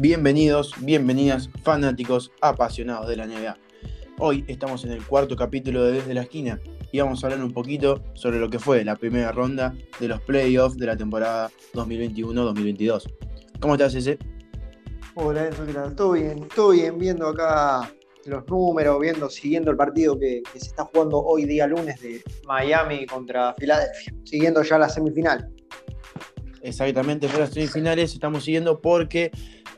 Bienvenidos, bienvenidas, fanáticos apasionados de la NBA. Hoy estamos en el cuarto capítulo de Desde la Esquina y vamos a hablar un poquito sobre lo que fue la primera ronda de los playoffs de la temporada 2021-2022. ¿Cómo estás, ese? Hola, Enzo, ¿qué tal? Todo bien, todo bien, viendo acá los números, viendo, siguiendo el partido que, que se está jugando hoy día lunes de Miami contra Filadelfia, siguiendo ya la semifinal. Exactamente, las semifinales estamos siguiendo porque,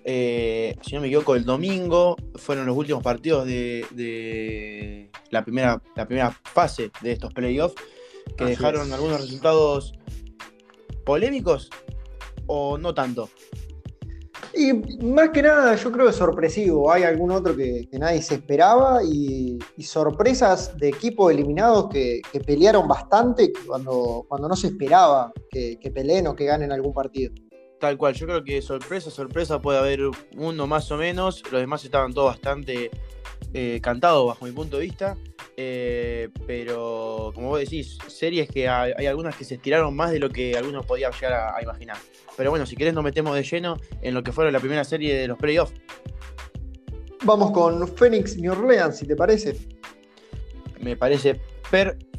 eh, si no me equivoco, el domingo fueron los últimos partidos de, de la, primera, la primera fase de estos playoffs que Así dejaron es. algunos resultados polémicos o no tanto. Y más que nada, yo creo que sorpresivo. Hay algún otro que, que nadie se esperaba y, y sorpresas de equipos eliminados que, que pelearon bastante cuando, cuando no se esperaba que, que peleen o que ganen algún partido. Tal cual, yo creo que sorpresa, sorpresa puede haber uno más o menos. Los demás estaban todos bastante eh, cantados bajo mi punto de vista. Eh, pero como vos decís, series que hay, hay algunas que se estiraron más de lo que algunos podían llegar a, a imaginar. Pero bueno, si querés nos metemos de lleno en lo que fueron la primera serie de los playoffs. Vamos con Phoenix New Orleans, si te parece. Me parece perfecto.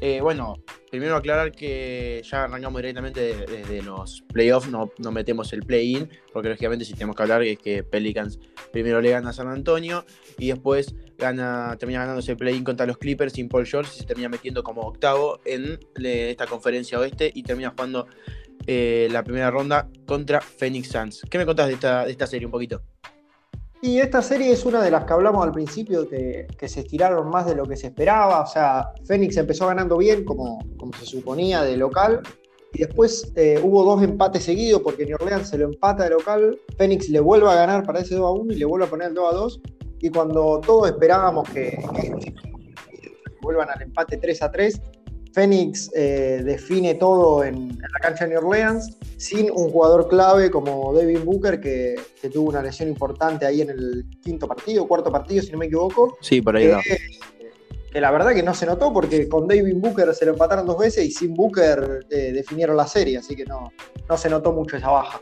Eh, bueno, primero aclarar que ya arrancamos directamente de- desde los playoffs, no, metemos el play-in, porque lógicamente si tenemos que hablar es que Pelicans primero le gana a San Antonio y después termina ganándose el play-in contra los Clippers sin Paul George y se termina metiendo como octavo en esta conferencia oeste y termina jugando eh, la primera ronda contra Phoenix Suns. ¿Qué me contás de esta, de esta serie un poquito? Y esta serie es una de las que hablamos al principio, que, que se estiraron más de lo que se esperaba. O sea, Phoenix empezó ganando bien, como, como se suponía, de local. Y después eh, hubo dos empates seguidos, porque New Orleans se lo empata de local. Phoenix le vuelve a ganar para ese 2 a 1 y le vuelve a poner el 2 a 2. Y cuando todos esperábamos que, que vuelvan al empate 3 a 3, Phoenix eh, define todo en, en la cancha de New Orleans sin un jugador clave como Devin Booker, que, que tuvo una lesión importante ahí en el quinto partido, cuarto partido, si no me equivoco. Sí, por ahí Que, va. que la verdad que no se notó porque con Devin Booker se lo empataron dos veces y sin Booker eh, definieron la serie, así que no, no se notó mucho esa baja.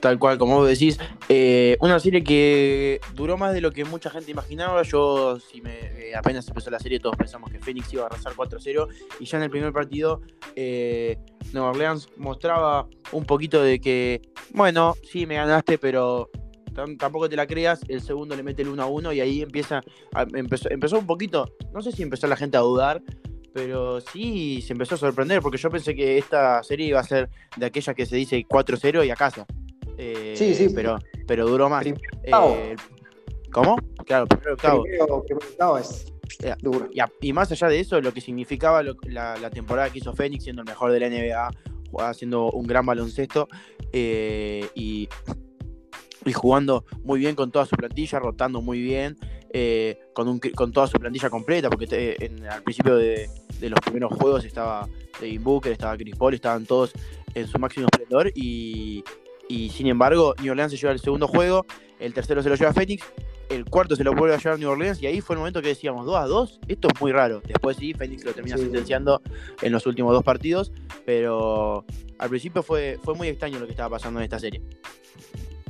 Tal cual, como vos decís, eh, una serie que duró más de lo que mucha gente imaginaba. Yo, si me, eh, apenas empezó la serie, todos pensamos que Phoenix iba a arrasar 4-0. Y ya en el primer partido, eh, Nueva Orleans mostraba un poquito de que, bueno, sí, me ganaste, pero tam- tampoco te la creas. El segundo le mete el 1-1 y ahí empieza, a- empezó, empezó un poquito, no sé si empezó la gente a dudar. Pero sí se empezó a sorprender porque yo pensé que esta serie iba a ser de aquella que se dice 4-0 y a casa. Eh, Sí, sí. Pero, pero duró más. Primero. Eh, ¿Cómo? Claro, primero octavo. Primero, primero octavo es Ya. duro. Y, a- y más allá de eso, lo que significaba lo- la, la temporada que hizo Fénix, siendo el mejor de la NBA, haciendo un gran baloncesto eh, y, y jugando muy bien con toda su plantilla, rotando muy bien, eh, con, un, con toda su plantilla completa, porque te- en- al principio de, de los primeros juegos estaba Devin Booker, estaba Chris Paul, estaban todos en su máximo esplendor y, y sin embargo New Orleans se lleva el segundo juego, el tercero se lo lleva Phoenix, el cuarto se lo vuelve a llevar New Orleans y ahí fue el momento que decíamos 2 a 2, esto es muy raro. Después sí, Phoenix lo termina Sí. sentenciando en los últimos dos partidos, pero al principio fue, fue muy extraño lo que estaba pasando en esta serie.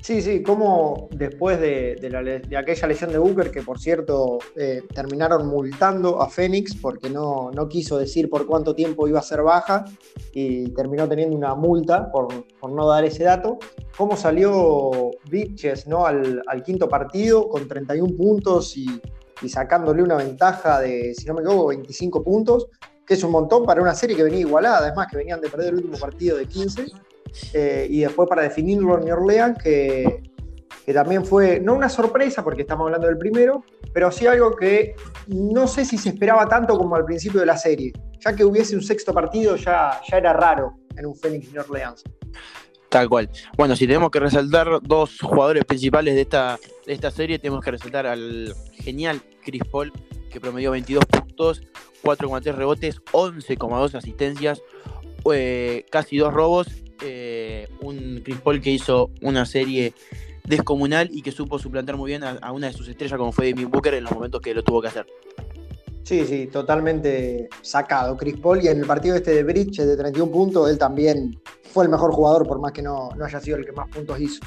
Sí, sí, como después de, la de aquella lesión de Booker, que por cierto eh, terminaron multando a Phoenix porque no, quiso decir por cuánto tiempo iba a ser baja y terminó teniendo una multa por, no dar ese dato, cómo salió Bitches ¿no? al, quinto partido con 31 puntos y, y sacándole una ventaja de, si no me equivoco, 25 puntos, que es un montón para una serie que venía igualada, además que venían de perder el último partido de 15. Eh, y después para definirlo en New Orleans, que, que también fue, no una sorpresa, porque estamos hablando del primero, pero sí algo que no sé si se esperaba tanto como al principio de la serie. Ya que hubiese un sexto partido, ya, ya era raro en un Phoenix New Orleans. Tal cual. Bueno, si tenemos que resaltar dos jugadores principales de esta, de esta serie, tenemos que resaltar al genial Chris Paul, que promedió 22 puntos, 4,3 rebotes, 11,2 asistencias, eh, casi dos robos. Eh, un Chris Paul que hizo una serie descomunal y que supo suplantar muy bien a, a una de sus estrellas como fue Devin Booker en los momentos que lo tuvo que hacer. Sí, sí, totalmente sacado. Chris Paul y en el partido este de Bridge de 31 puntos, él también fue el mejor jugador, por más que no, no haya sido el que más puntos hizo.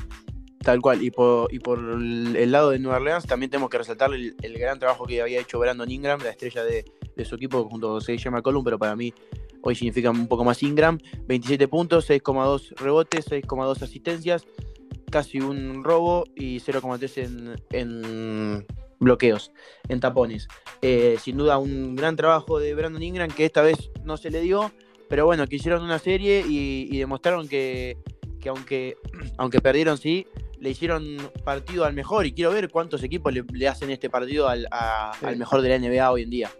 Tal cual, y por, el lado de Nueva Orleans también tenemos que resaltar el, gran trabajo que había hecho Brandon Ingram, la estrella de, su equipo junto a J. McCollum, pero para mí hoy significa un poco más Ingram. 27 puntos, 6,2 rebotes, 6,2 asistencias, casi un robo y 0,3 en, bloqueos, en tapones. Eh, sin duda un gran trabajo de Brandon Ingram que esta vez no se le dio, pero bueno, que hicieron una serie y, demostraron que, aunque, aunque perdieron, sí, le hicieron partido al mejor y quiero ver cuántos equipos le, hacen este partido al, al, mejor de la NBA hoy en día.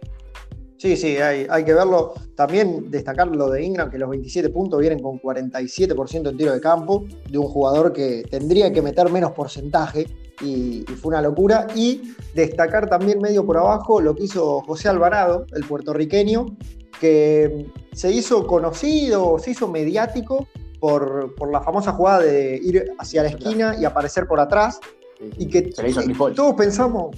Sí, sí, hay, hay, que verlo. También destacar lo de Ingram, que los 27 puntos vienen con 47% en tiro de campo, de un jugador que tendría que meter menos porcentaje y, fue una locura. Y destacar también medio por abajo lo que hizo José Alvarado, el puertorriqueño, que se hizo conocido, se hizo mediático por, la famosa jugada de ir hacia la esquina y aparecer por atrás. Y que todos pensamos,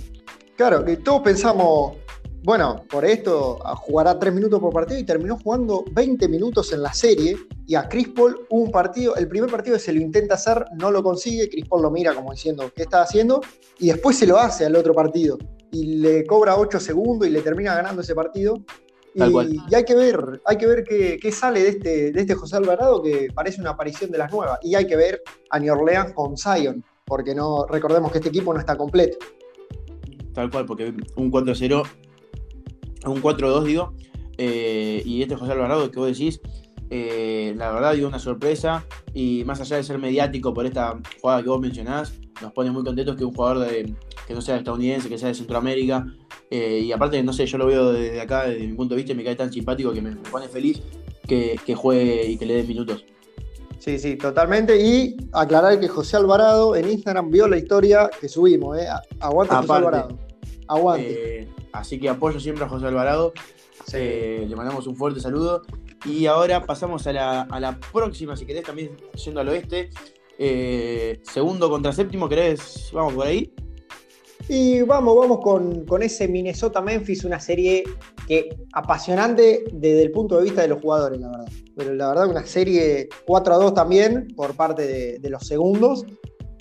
claro, que todos pensamos, bueno, por esto jugará tres minutos por partido y terminó jugando 20 minutos en la serie. Y a Chris Paul un partido, el primer partido se lo intenta hacer, no lo consigue. Chris Paul lo mira como diciendo, ¿qué está haciendo? Y después se lo hace al otro partido. Y le cobra 8 segundos y le termina ganando ese partido. Y, hay que ver, hay que ver qué, sale de este, de este José Alvarado, que parece una aparición de las nuevas. Y hay que ver a New Orleans con Zion, porque no recordemos que este equipo no está completo. Tal cual, porque un 4-0 un 4-2 digo, eh, y este José Alvarado que vos decís, eh, la verdad dio una sorpresa y más allá de ser mediático por esta jugada que vos mencionás, nos pone muy contentos que un jugador de, que no sea estadounidense, que sea de Centroamérica, eh, y aparte, no sé, yo lo veo desde acá, desde mi punto de vista, me cae tan simpático que me, pone feliz que, juegue y que le dé minutos. Sí, sí, totalmente. Y aclarar que José Alvarado en Instagram vio la historia que subimos, ¿eh? Aguante José Alvarado. Aguante. Así que apoyo siempre a José Alvarado. Eh, le mandamos un fuerte saludo. Y ahora pasamos a la, próxima, si querés, también yendo al oeste. Eh, segundo contra séptimo, ¿querés? Vamos por ahí. Y vamos, vamos con, ese Minnesota-Memphis, una serie que apasionante desde el punto de vista de los jugadores, la verdad. Pero la verdad, una serie 4 a 2 también por parte de, de los segundos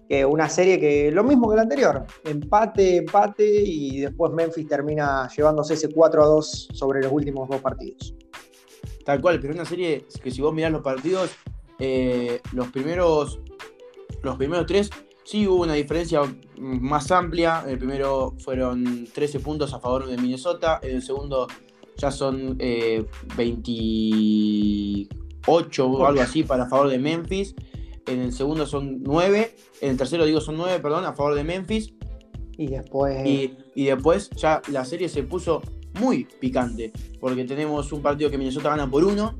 que una serie que lo mismo que la anterior, empate, empate y después Memphis termina llevándose ese 4 a 2 sobre los últimos dos partidos. Tal cual, pero una serie que si vos mirás los partidos, eh, los primeros los primeros tres sí hubo una diferencia más amplia. El primero fueron 13 puntos a favor de Minnesota, en el segundo ya son 28 eh, o algo así para favor de Memphis en el segundo son 9, en el tercero digo son 9, perdón, a favor de Memphis. Y después... Y, después ya la serie se puso muy picante, porque tenemos un partido que Minnesota gana por 1,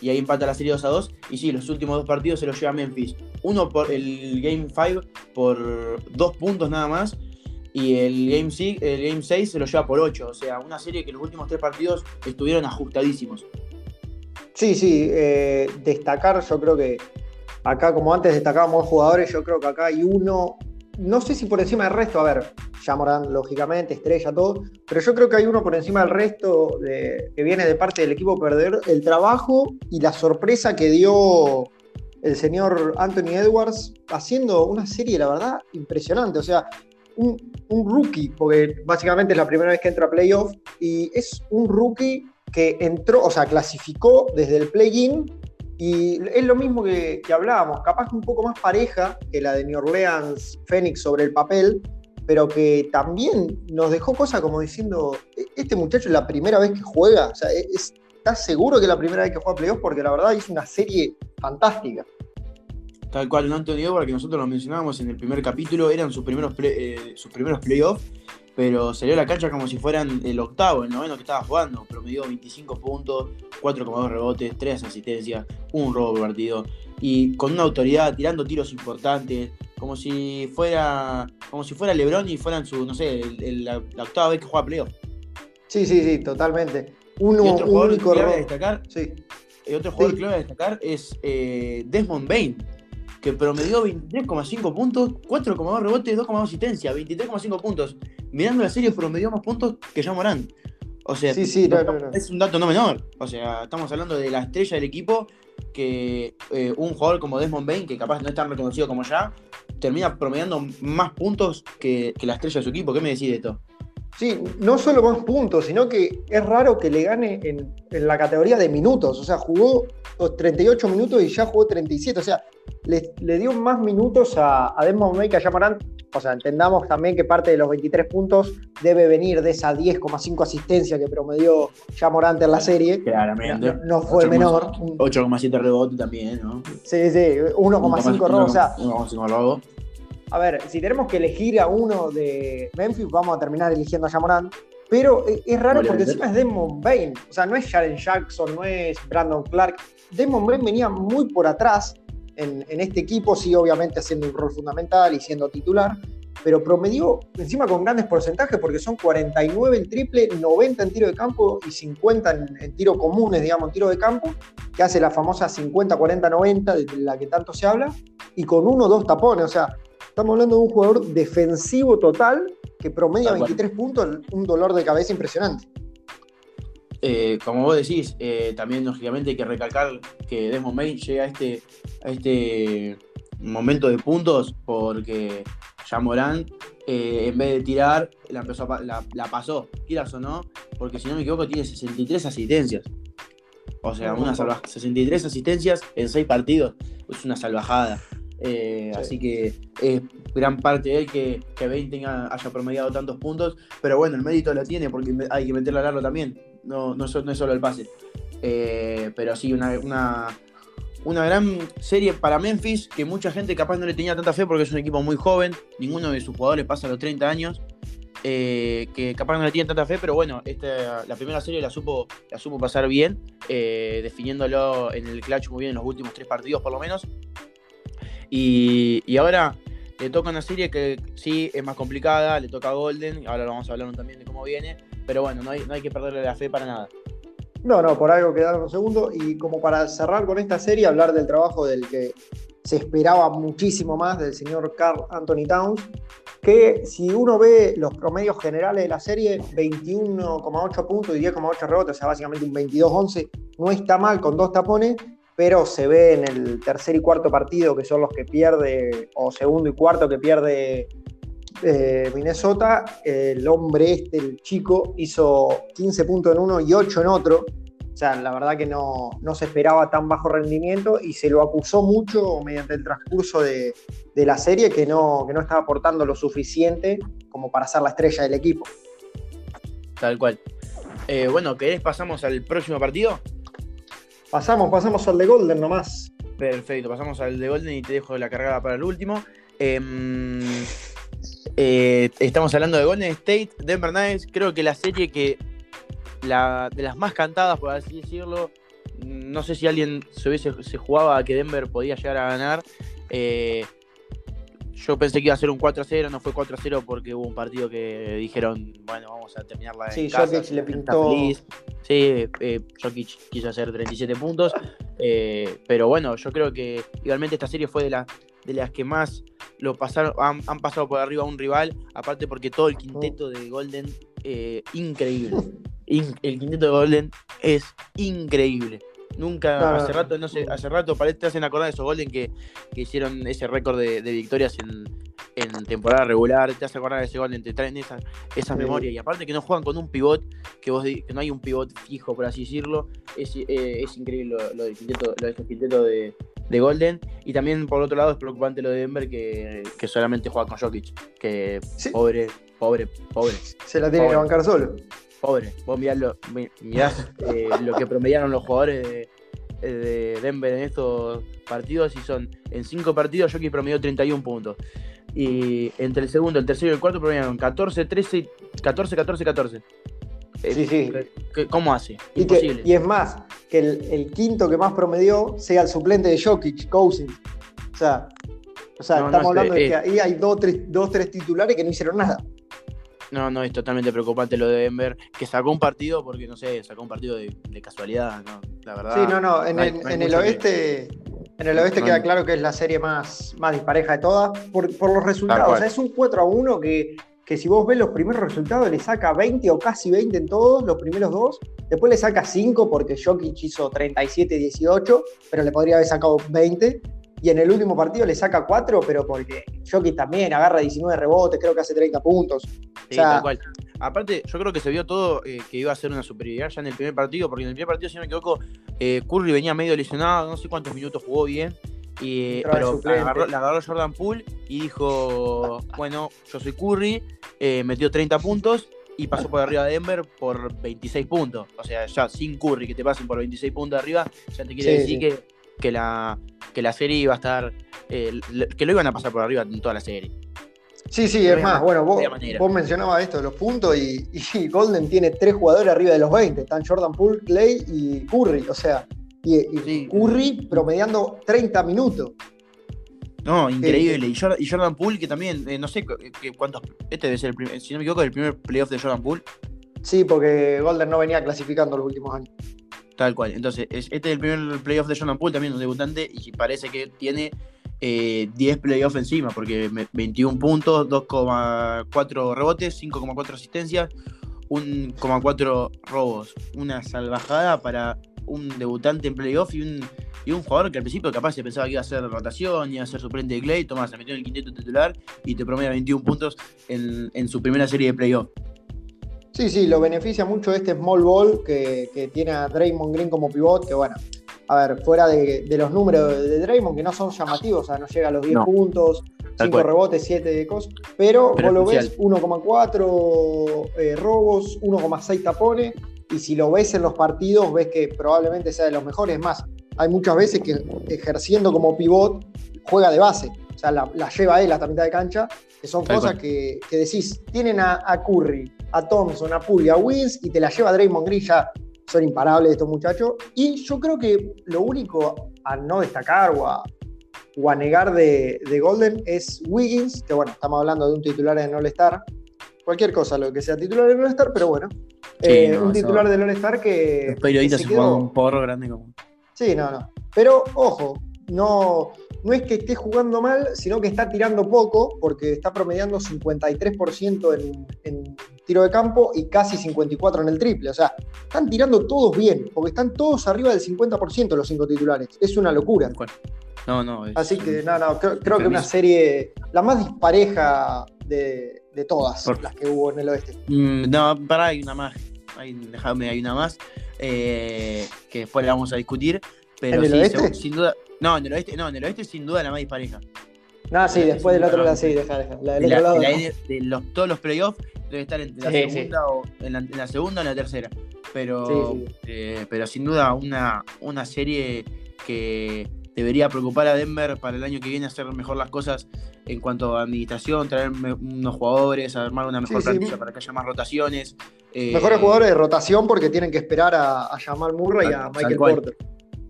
y ahí empata la serie 2 a 2, y sí, los últimos dos partidos se los lleva Memphis. Uno por el Game 5 por 2 puntos nada más, y el Game, 6, el Game 6 se lo lleva por 8, o sea, una serie que los últimos tres partidos estuvieron ajustadísimos. Sí, sí, eh, destacar yo creo que Acá, como antes destacábamos jugadores, yo creo que acá hay uno, no sé si por encima del resto, a ver, Morán, lógicamente, estrella, todo, pero yo creo que hay uno por encima del resto que viene de parte del equipo perder, el trabajo y la sorpresa que dio el señor Anthony Edwards haciendo una serie, la verdad, impresionante. O sea, un, un, rookie, porque básicamente es la primera vez que entra a playoff, y es un rookie que entró, o sea, clasificó desde el play-in y es lo mismo que, hablábamos, capaz un poco más pareja que la de New Orleans Phoenix sobre el papel, pero que también nos dejó cosas como diciendo, e-, este muchacho es la primera vez que juega, o sea, e-, está seguro que es la primera vez que juega playoffs porque la verdad es una serie fantástica. Tal cual, Antonio Edwards, que nosotros lo mencionábamos en el primer capítulo, eran sus primeros, eh, sus primeros playoffs pero salió a la cancha como si fueran el octavo, el noveno que estaba jugando. Promedió 25 puntos, 4,2 rebotes, 3 asistencias, un robo por partido. Y con una autoridad, tirando tiros importantes, como si fuera como si fuera LeBron y fueran su, no sé, la, octava vez que juega playoff. Sí, sí, sí, totalmente. Uno, y otro jugador que voy a destacar, sí. otro jugador que voy a destacar es eh, Desmond Bain que promedió 23,5 puntos, 4,2 rebotes, 2,2 asistencia, 23,5 puntos. Mirando la serie, promedió más puntos que Jean Morán. O sea, es un dato no menor. O sea, estamos hablando de la estrella del equipo, que eh, un jugador como Desmond Bain, que capaz no es tan reconocido como ya, termina promediando más puntos que, la estrella de su equipo. ¿Qué me decís de esto? Sí, no solo más puntos, sino que es raro que le gane en, la categoría de minutos. O sea, jugó 38 minutos y ya jugó 37. O sea, le, dio más minutos a, a Desmond May que a Jamarant. O sea, entendamos también que parte de los 23 puntos debe venir de esa 10,5 asistencia que promedió Jamorant en la serie. Claramente. No, fue menor. 8,7 rebote también, ¿no? Sí, sí, 1,5 robo. O sea, 1,5 robo a ver, si tenemos que elegir a uno de Memphis, vamos a terminar eligiendo a Jamorant. Pero eh, es raro porque encima es Demon Bain. O sea, no es Jaren Jackson, no es Brandon Clark. Demon Bain venía muy por atrás en, este equipo, sí, obviamente haciendo un rol fundamental y siendo titular. Pero promedió encima con grandes porcentajes porque son 49 en triple, 90 en tiro de campo y 50 en, en tiro comunes, digamos, en tiro de campo, que hace la famosa 50-40-90 de la que tanto se habla, y con uno o dos tapones. O sea, Estamos hablando de un jugador defensivo total que promedia 23 puntos, un dolor de cabeza impresionante. Eh, como vos decís, eh, también lógicamente hay que recalcar que Desmond May llega a este, este momento de puntos porque ya Morán, eh, en vez de tirar, la, empezó la, pasó, quieras o no, porque si no me equivoco tiene 63 asistencias. O sea, una 63 asistencias en 6 partidos. Es una salvajada. Eh, así que es gran parte de él que, que haya promediado tantos puntos. Pero bueno, el mérito lo tiene porque hay que meterlo a largo también. No, no, es, solo el pase. Eh, pero sí, una, una, gran serie para Memphis que mucha gente capaz no le tenía tanta fe porque es un equipo muy joven. Ninguno de sus jugadores pasa los 30 años. Eh, que capaz no le tiene tanta fe, pero bueno, la primera serie la supo, la supo pasar bien, definiéndolo en el clutch muy bien en los últimos tres partidos por lo menos. Y, ahora le toca una serie que sí es más complicada, le toca a Golden, ahora vamos a hablar también de cómo viene, pero bueno, no hay, no hay que perderle la fe para nada. No, no, por algo quedaron un segundo. Y como para cerrar con esta serie, hablar del trabajo del que se esperaba muchísimo más del señor Carl Anthony Towns, que si uno ve los promedios generales de la serie, 21,8 puntos y 10,8 rebotes, o sea, básicamente un 22-11, no está mal con dos tapones, pero se ve en el tercer y cuarto partido, que son los que pierde, o segundo y cuarto que pierde eh, Minnesota, el hombre este, el chico, hizo 15 puntos en uno y 8 en otro. O sea, la verdad que no, se esperaba tan bajo rendimiento y se lo acusó mucho mediante el transcurso de, la serie que no, que no estaba aportando lo suficiente como para ser la estrella del equipo. Tal cual. Eh, bueno, ¿querés pasamos al próximo partido? Pasamos, pasamos al de Golden nomás. Perfecto, pasamos al de Golden y te dejo la cargada para el último. Em, eh, estamos hablando de Golden State, Denver Nuggets. Creo que la serie que. La, de las más cantadas, por así decirlo. No sé si alguien se, hubiese, se jugaba a que Denver podía llegar a ganar. Eh, yo pensé que iba a ser un 4-0, no fue 4-0 porque hubo un partido que dijeron, bueno, vamos a terminarla sí, Jokic le pintó. Sí, eh, Jokic quiso hacer 37 puntos. Eh, pero bueno, yo creo que igualmente esta serie fue de, la, de las que más lo pasaron, han, pasado por arriba a un rival, aparte porque todo el quinteto de Golden, eh, increíble. el quinteto de Golden es increíble. Nunca, hace rato, no sé, hace rato parece, te hacen acordar de esos Golden que, hicieron ese récord de, victorias en, temporada regular, te hace acordar de ese Golden, te traen esa, esa memoria. Y aparte que no juegan con un pivot, que vos que no hay un pivot fijo, por así decirlo, es, eh, increíble lo, del quinteto, lo de, de, Golden. Y también por otro lado es preocupante lo de Denver que, solamente juega con Jokic, que pobre, pobre, pobre. Se la tiene que bancar solo pobre. Vos mirás lo, eh, lo que promediaron los jugadores de, Denver en estos partidos y son en cinco partidos Jokic promedió 31 puntos. Y entre el segundo, el tercero y el cuarto promediaron 14, 13, 14, 14, 14. Sí, sí. ¿Cómo hace? Imposible. Y, es más, que el, quinto que más promedió sea el suplente de Jokic, Cousins. O sea, o sea estamos hablando de que ahí hay dos, tres, dos, tres titulares que no hicieron nada. No, no, es totalmente preocupante lo de Denver, que sacó un partido porque, no sé, sacó un partido de, casualidad, ¿no? La verdad. Sí, no, no, en, el, oeste... En el oeste queda claro que es la serie más, más dispareja de todas por, los resultados. O sea, es un 4 a 1 que, que si vos ves los primeros resultados le saca 20 o casi 20 en todos, los primeros dos. Después le saca 5 porque Jokic hizo 37-18, pero le podría haber sacado 20. y en el último partido le saca 4, pero porque Jokic también agarra 19 rebotes, creo que hace 30 puntos. Sí, tal cual. Aparte, yo creo que se vio todo eh, que iba a ser una superioridad ya en el primer partido, porque en el primer partido, si no me equivoco, eh, Curry venía medio lesionado, no sé cuántos minutos jugó bien. Y, pero la agarró, Jordan Poole y dijo, bueno, yo soy Curry, eh, metió 30 puntos y pasó por arriba de Denver por 26 puntos. O sea, ya sin Curry que te pasen por 26 puntos arriba, ya te quiere decir Que, que, la, que la serie iba a estar, que lo iban a pasar por arriba en toda la serie. Sí, sí, es más, bueno, vos, mencionabas esto de los puntos y, Golden tiene tres jugadores arriba de los 20, están Jordan Poole, Clay y Curry, o sea, y, Curry promediando 30 minutos. No, increíble. y, Jordan, Poole, que también, eh, no sé cuántos. Este debe ser el primer, si no me equivoco, el primer playoff de Jordan Poole. Sí, porque Golden no venía clasificando los últimos años. Tal cual. Entonces, este es el primer playoff de Jordan Poole, también un debutante, y parece que tiene 10 eh, playoffs encima, porque 21 puntos, 2,4 rebotes, 5,4 asistencias, 1,4 robos. Una salvajada para un debutante en playoff y un, y un jugador que al principio capaz se pensaba que iba a hacer rotación, iba a ser suplente de Clay, Tomás se metió en el quinteto titular y te promedia 21 puntos en, su primera serie de playoff. Sí, sí, lo beneficia mucho este small ball que, que tiene a Draymond Green como pivot, que bueno, a ver, fuera de, los números de Draymond, que no son llamativos, o sea, no llega a los 10 puntos, 5 rebotes, 7 de cosas, pero, vos lo ves 1,4 eh, robos, 1,6 tapones, y si lo ves en los partidos, ves que probablemente sea de los mejores. Más, hay muchas veces que ejerciendo como pivot juega de base, o sea, la, lleva él hasta mitad de cancha, que son cosas que, decís, tienen a, Curry, a Thompson, a Puri, a Wins, y te la lleva Draymond Green ya son imparables estos muchachos. Y yo creo que lo único a no destacar o a, negar de, Golden es Wiggins, que bueno, estamos hablando de un titular en All-Star. Cualquier cosa, lo que sea titular en All-Star, pero bueno. Eh, un titular de All-Star que. Los periodistas se, un porro grande como. Sí, no, no. Pero ojo, no, no es que esté jugando mal, sino que está tirando poco, porque está promediando 53% en, en tiro de campo y casi 54 en el triple. O sea, están tirando todos bien, porque están todos arriba del 50% los cinco titulares. Es una locura. No, no. Así que, no, no, creo, que una serie la más dispareja de, todas las que hubo en el oeste. Mm, no, para, hay una más. Hay, déjame, hay una más. Eh, que después la vamos a discutir. Pero ¿En el oeste? sin duda. No, en el oeste, no, en el oeste sin duda la más dispareja. No, sí, después del otro lado, sí, deja, deja. La del otro lado. de los, todos los playoffs debe estar en la segunda o en la, segunda o en la tercera. Pero, eh, pero sin duda una, una serie que debería preocupar a Denver para el año que viene hacer mejor las cosas en cuanto a administración, traer unos jugadores, armar una mejor plantilla para que haya más rotaciones. Eh, Mejores jugadores de rotación porque tienen que esperar a, a Jamal Murray y a Michael Porter.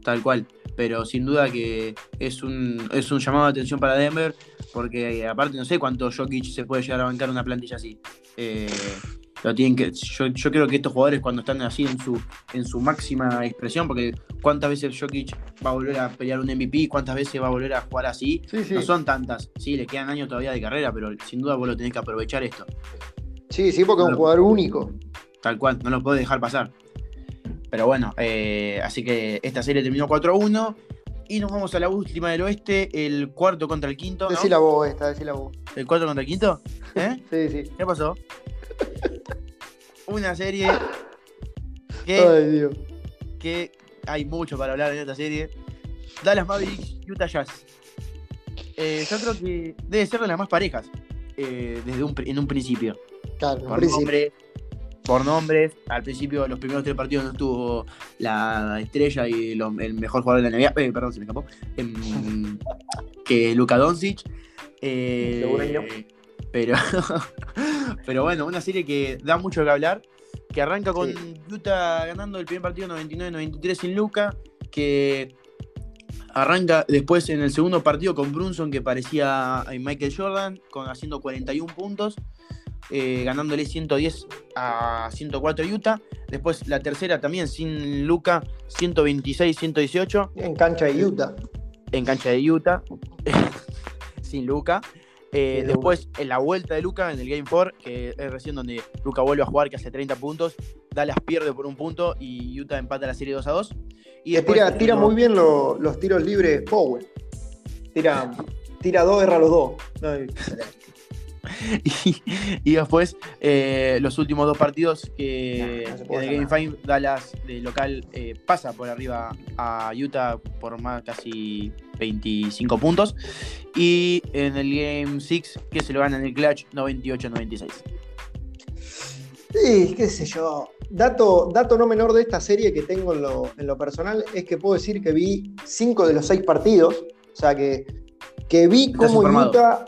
Tal cual pero sin duda que es un, es un llamado de atención para Denver, porque eh, aparte no sé cuánto Jokic se puede llegar a bancar una plantilla así. Eh, lo tienen que, yo, creo que estos jugadores cuando están así en su, en su máxima expresión, porque cuántas veces Jokic va a volver a pelear un MVP, cuántas veces va a volver a jugar así, no son tantas. Sí, le quedan años todavía de carrera, pero sin duda vos lo tenés que aprovechar esto. Sí, sí, porque es un jugador único. Tal cual, no lo podés dejar pasar. Pero bueno, eh, así que esta serie terminó 4-1. Y nos vamos a la última del oeste, el cuarto contra el quinto. Decí la voz esta, decí la voz. ¿El cuarto contra el quinto? ¿Eh? sí, sí. ¿Qué pasó? Una serie que, Ay, Dios. que hay mucho para hablar en esta serie. Dallas Mavericks, Utah Jazz. Eh, yo creo que debe ser de las más parejas eh, desde un, en un principio. Claro, un principio por nombres. Al principio, los primeros tres partidos no estuvo la estrella y el mejor jugador de la NBA. Eh, perdón, se me escapó. Em, que Luka Doncic. Eh, pero, pero bueno, una serie que da mucho que hablar. Que arranca con Utah ganando el primer partido 99-93 sin Luca. Que arranca después en el segundo partido con Brunson, que parecía a Michael Jordan, con, haciendo 41 puntos. Eh, ganándole 110 a 104 Utah. Después la tercera también sin Luca, 126-118. En cancha de Utah. En cancha de Utah, sin Luca. Eh, después en la vuelta de Luca en el Game 4, que es recién donde Luca vuelve a jugar, que hace 30 puntos. Dallas pierde por un punto y Utah empata la serie 2 a 2. Y tira, tira muy bien los tiros libres Powell. tira, tira dos, erra los dos. y, después eh, los últimos dos partidos que, de Game 5 Dallas de local eh, pasa por arriba a Utah por más casi 25 puntos y en el Game 6 que se lo gana en el clutch 98-96. Sí, qué sé yo. Dato, dato no menor de esta serie que tengo en lo, en lo personal es que puedo decir que vi 5 de los 6 partidos. O sea que, que vi cómo Utah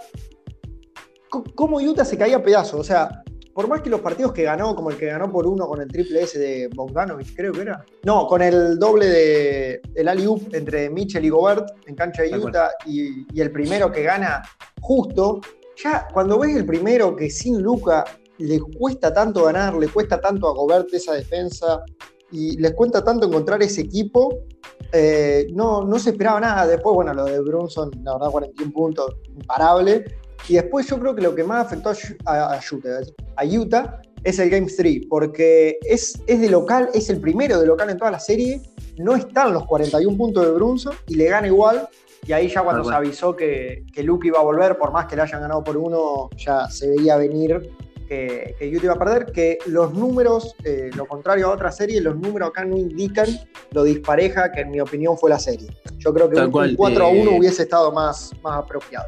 cómo Utah se caía a pedazos. O sea, por más que los partidos que ganó, como el que ganó por uno con el triple S de Bogdanovich, creo que era. No, con el doble de el alley entre Mitchell y Gobert en cancha de Utah y, el primero que gana justo. Ya cuando ves el primero que sin Luca le cuesta tanto ganar, le cuesta tanto a Gobert esa defensa y les cuesta tanto encontrar ese equipo, eh, no, no se esperaba nada. Después, bueno, lo de Brunson, la verdad, 41 puntos, imparable. Y después yo creo que lo que más afectó a, Utah, es el Game 3, porque es, es de local, es el primero de local en toda la serie, no están los 41 puntos de Brunson y le gana igual. Y ahí ya cuando se avisó que, que Luke iba a volver, por más que le hayan ganado por uno, ya se veía venir que, Utah iba a perder, que los números, eh, lo contrario a otra serie, los números acá no indican lo dispareja que en mi opinión fue la serie. Yo creo que un, 4 a 1 eh, hubiese estado más, más apropiado.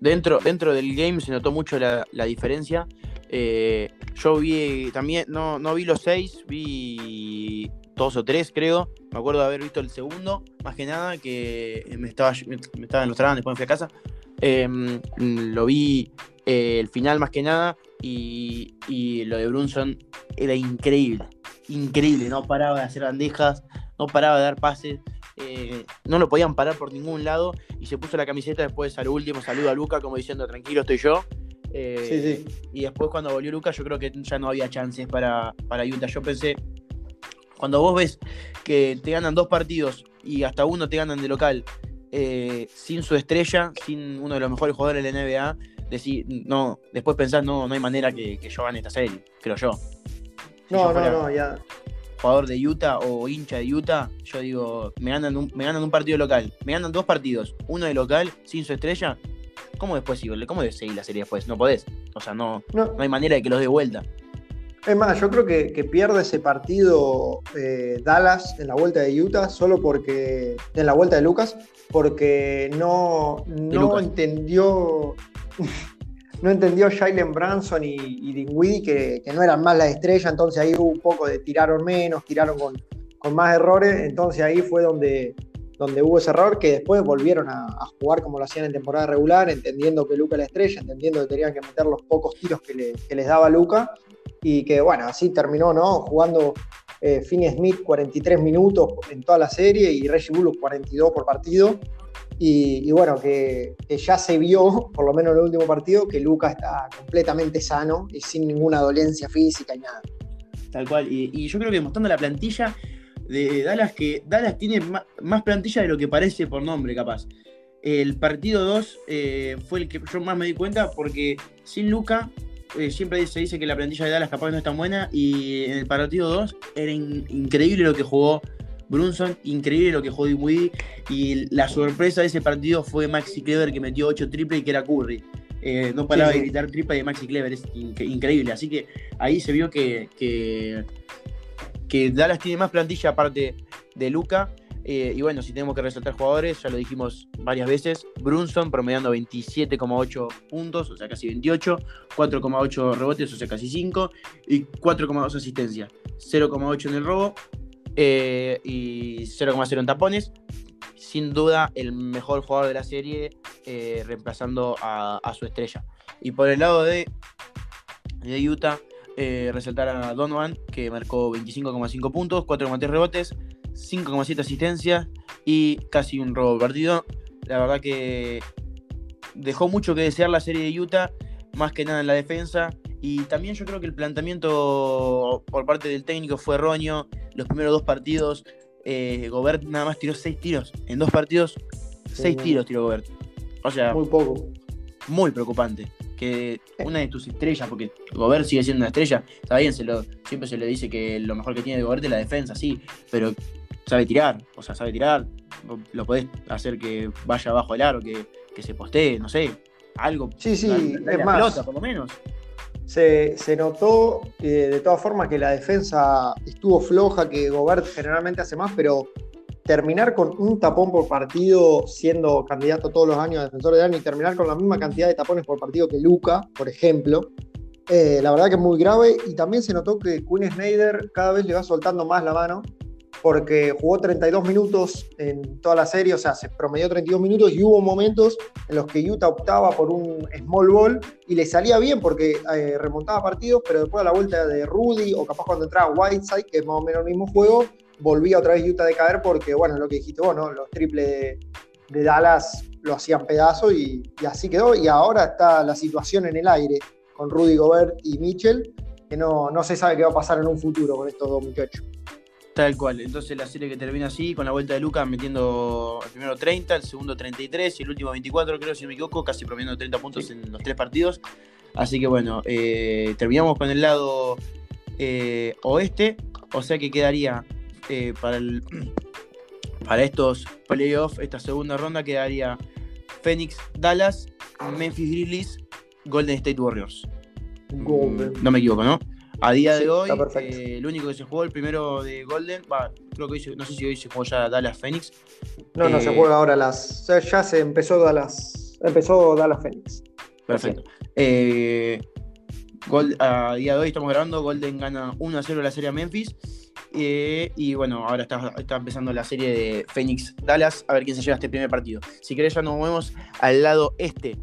Dentro, dentro del game se notó mucho la, diferencia. Eh, yo vi también, no, no vi los seis, vi dos o tres, creo. Me acuerdo de haber visto el segundo, más que nada, que me estaba, me estaba en los trabajos, después me fui a casa. Em, lo vi eh, el final, más que nada, y, y, lo de Brunson era increíble. Increíble, no paraba de hacer bandejas, no paraba de dar pases. Eh, no lo podían parar por ningún lado y se puso la camiseta después al último, saludo a Luca como diciendo tranquilo estoy yo. Eh, y después cuando volvió Luca yo creo que ya no había chances para, para Utah. Yo pensé, cuando vos ves que te ganan dos partidos y hasta uno te ganan de local eh, sin su estrella, sin uno de los mejores jugadores de la NBA, decir, no, después pensás, no, no hay manera que, que yo gane esta serie, creo yo. no, no, no, ya jugador de Utah o hincha de Utah, yo digo, me ganan un, me ganan un partido local, me ganan dos partidos, uno de local sin su estrella, ¿cómo después sigo? ¿Cómo seguir la serie después? No podés. O sea, no, no. hay manera de que los dé vuelta. Es más, yo creo que, pierde ese partido eh, Dallas en la vuelta de Utah solo porque. en la vuelta de Lucas, porque no, no entendió no entendió Jalen Branson y, y Dinwiddie que, no eran más la estrella, entonces ahí hubo un poco de tiraron menos, tiraron con, más errores, entonces ahí fue donde, donde hubo ese error que después volvieron a, jugar como lo hacían en temporada regular, entendiendo que Luca la estrella, entendiendo que tenían que meter los pocos tiros que, les daba Luca y que bueno, así terminó, ¿no? Jugando eh, Finney Smith 43 minutos en toda la serie y Reggie Bullock 42 por partido. Y, bueno, que, ya se vio, por lo menos en el último partido, que Luca está completamente sano y sin ninguna dolencia física y nada. Tal cual. Y, yo creo que mostrando la plantilla de Dallas, que Dallas tiene más, plantilla de lo que parece por nombre, capaz. El partido 2 eh, fue el que yo más me di cuenta porque sin Luca eh, siempre se dice que la plantilla de Dallas capaz no es tan buena y en el partido 2 era increíble lo que jugó Brunson, increíble lo que jugó Dinwiddie. Y la sorpresa de ese partido fue Maxi Clever que metió 8 triples y que era Curry. Eh, no paraba de gritar triple de Maxi Clever, es increíble. Así que ahí se vio que, que, Dallas tiene más plantilla aparte de Luca. Eh, y bueno, si tenemos que resaltar jugadores, ya lo dijimos varias veces. Brunson promediando 27,8 puntos, o sea, casi 28. 4,8 rebotes, o sea, casi 5. Y 4,2 asistencias. 0,8 en el robo, eh, y 0,0 en tapones. Sin duda el mejor jugador de la serie, eh, reemplazando a, su estrella. Y por el lado de, de Utah, resaltar a Donovan, que marcó 25,5 puntos, 4,3 rebotes, 5,7 asistencias y casi un robo partido. La verdad que dejó mucho que desear la serie de Utah, más que nada en la defensa. Y también yo creo que el planteamiento por parte del técnico fue erróneo los primeros dos partidos, eh, Gobert nada más tiró seis tiros. En dos partidos, seis tiros tiró Gobert. O sea, muy poco. Muy preocupante. Que una de tus estrellas, porque Gobert sigue siendo una estrella, está bien, se lo, siempre se le dice que lo mejor que tiene de Gobert es la defensa, sí, pero sabe tirar, o sea, sabe tirar, lo podés hacer que vaya abajo el aro, que, que se postee, no sé, algo. Sí, sí, es más. Pelota, por lo menos. Se, se notó eh, de todas formas que la defensa estuvo floja, que Gobert generalmente hace más, pero terminar con un tapón por partido siendo candidato todos los años a defensor de año y terminar con la misma cantidad de tapones por partido que Luca, por ejemplo, eh, la verdad que es muy grave y también se notó que Quinn Snyder cada vez le va soltando más la mano porque jugó 32 minutos en toda la serie, o sea, se promedió 32 minutos y hubo momentos en los que Utah optaba por un small ball y le salía bien porque eh, remontaba partidos, pero después a la vuelta de Rudy o capaz cuando entraba Whiteside, que es más o menos el mismo juego, volvía otra vez Utah de caer porque, bueno, lo que dijiste vos, ¿no? Los triples de, Dallas lo hacían pedazo y, así quedó. Y ahora está la situación en el aire con Rudy Gobert y Mitchell, que no, no se sabe qué va a pasar en un futuro con estos dos muchachos. Tal cual. Entonces la serie que termina así, con la vuelta de Lucas metiendo el primero 30, el segundo 33 y el último 24, creo, si no me equivoco, casi promediando 30 puntos en los tres partidos. Así que bueno, eh, terminamos con el lado eh, oeste, o sea que quedaría eh, para, el, para estos playoffs, esta segunda ronda, quedaría Phoenix, Dallas, Memphis Grizzlies, Golden State Warriors. No me equivoco, ¿no? A día de hoy, eh, el único que se jugó, el primero de Golden, creo que hoy, no sé si hoy se jugó ya Dallas Phoenix. No, no se eh, juega ahora las. Ya se empezó Dallas. Empezó Dallas Phoenix. Perfecto. Eh, a día de hoy estamos grabando, Golden gana 1 a 0 la serie a Memphis. y bueno, ahora está, está, empezando la serie de Phoenix Dallas, a ver quién se lleva este primer partido. Si querés ya nos movemos al lado este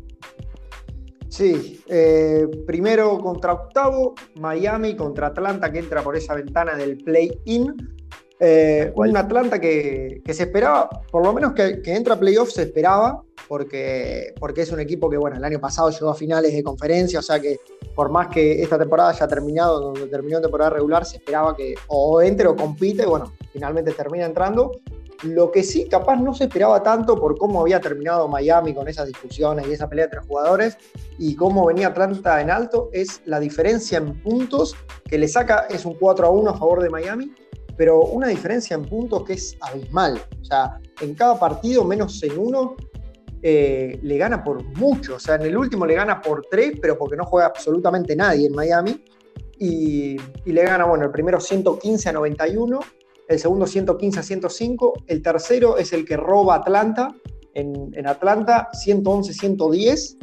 Sí, eh, primero contra octavo, Miami contra Atlanta que entra por esa ventana del play-in. Eh, un Atlanta que, se esperaba, por lo menos que, que entra a playoff se esperaba, porque, porque es un equipo que, bueno, el año pasado llegó a finales de conferencia, o sea que por más que esta temporada haya terminado, donde terminó en temporada regular, se esperaba que o entre o compite, bueno, finalmente termina entrando. Lo que sí, capaz no se esperaba tanto por cómo había terminado Miami con esas discusiones y esa pelea entre jugadores y cómo venía Atlanta en alto, es la diferencia en puntos que le saca, es un 4 a 1 a favor de Miami, pero una diferencia en puntos que es abismal. O sea, en cada partido, menos en uno, eh, le gana por mucho. O sea, en el último le gana por 3, pero porque no juega absolutamente nadie en Miami. Y, y, le gana, bueno, el primero 115 a 91 el segundo 115 a 105, el tercero es el que roba Atlanta, en, Atlanta 111-110,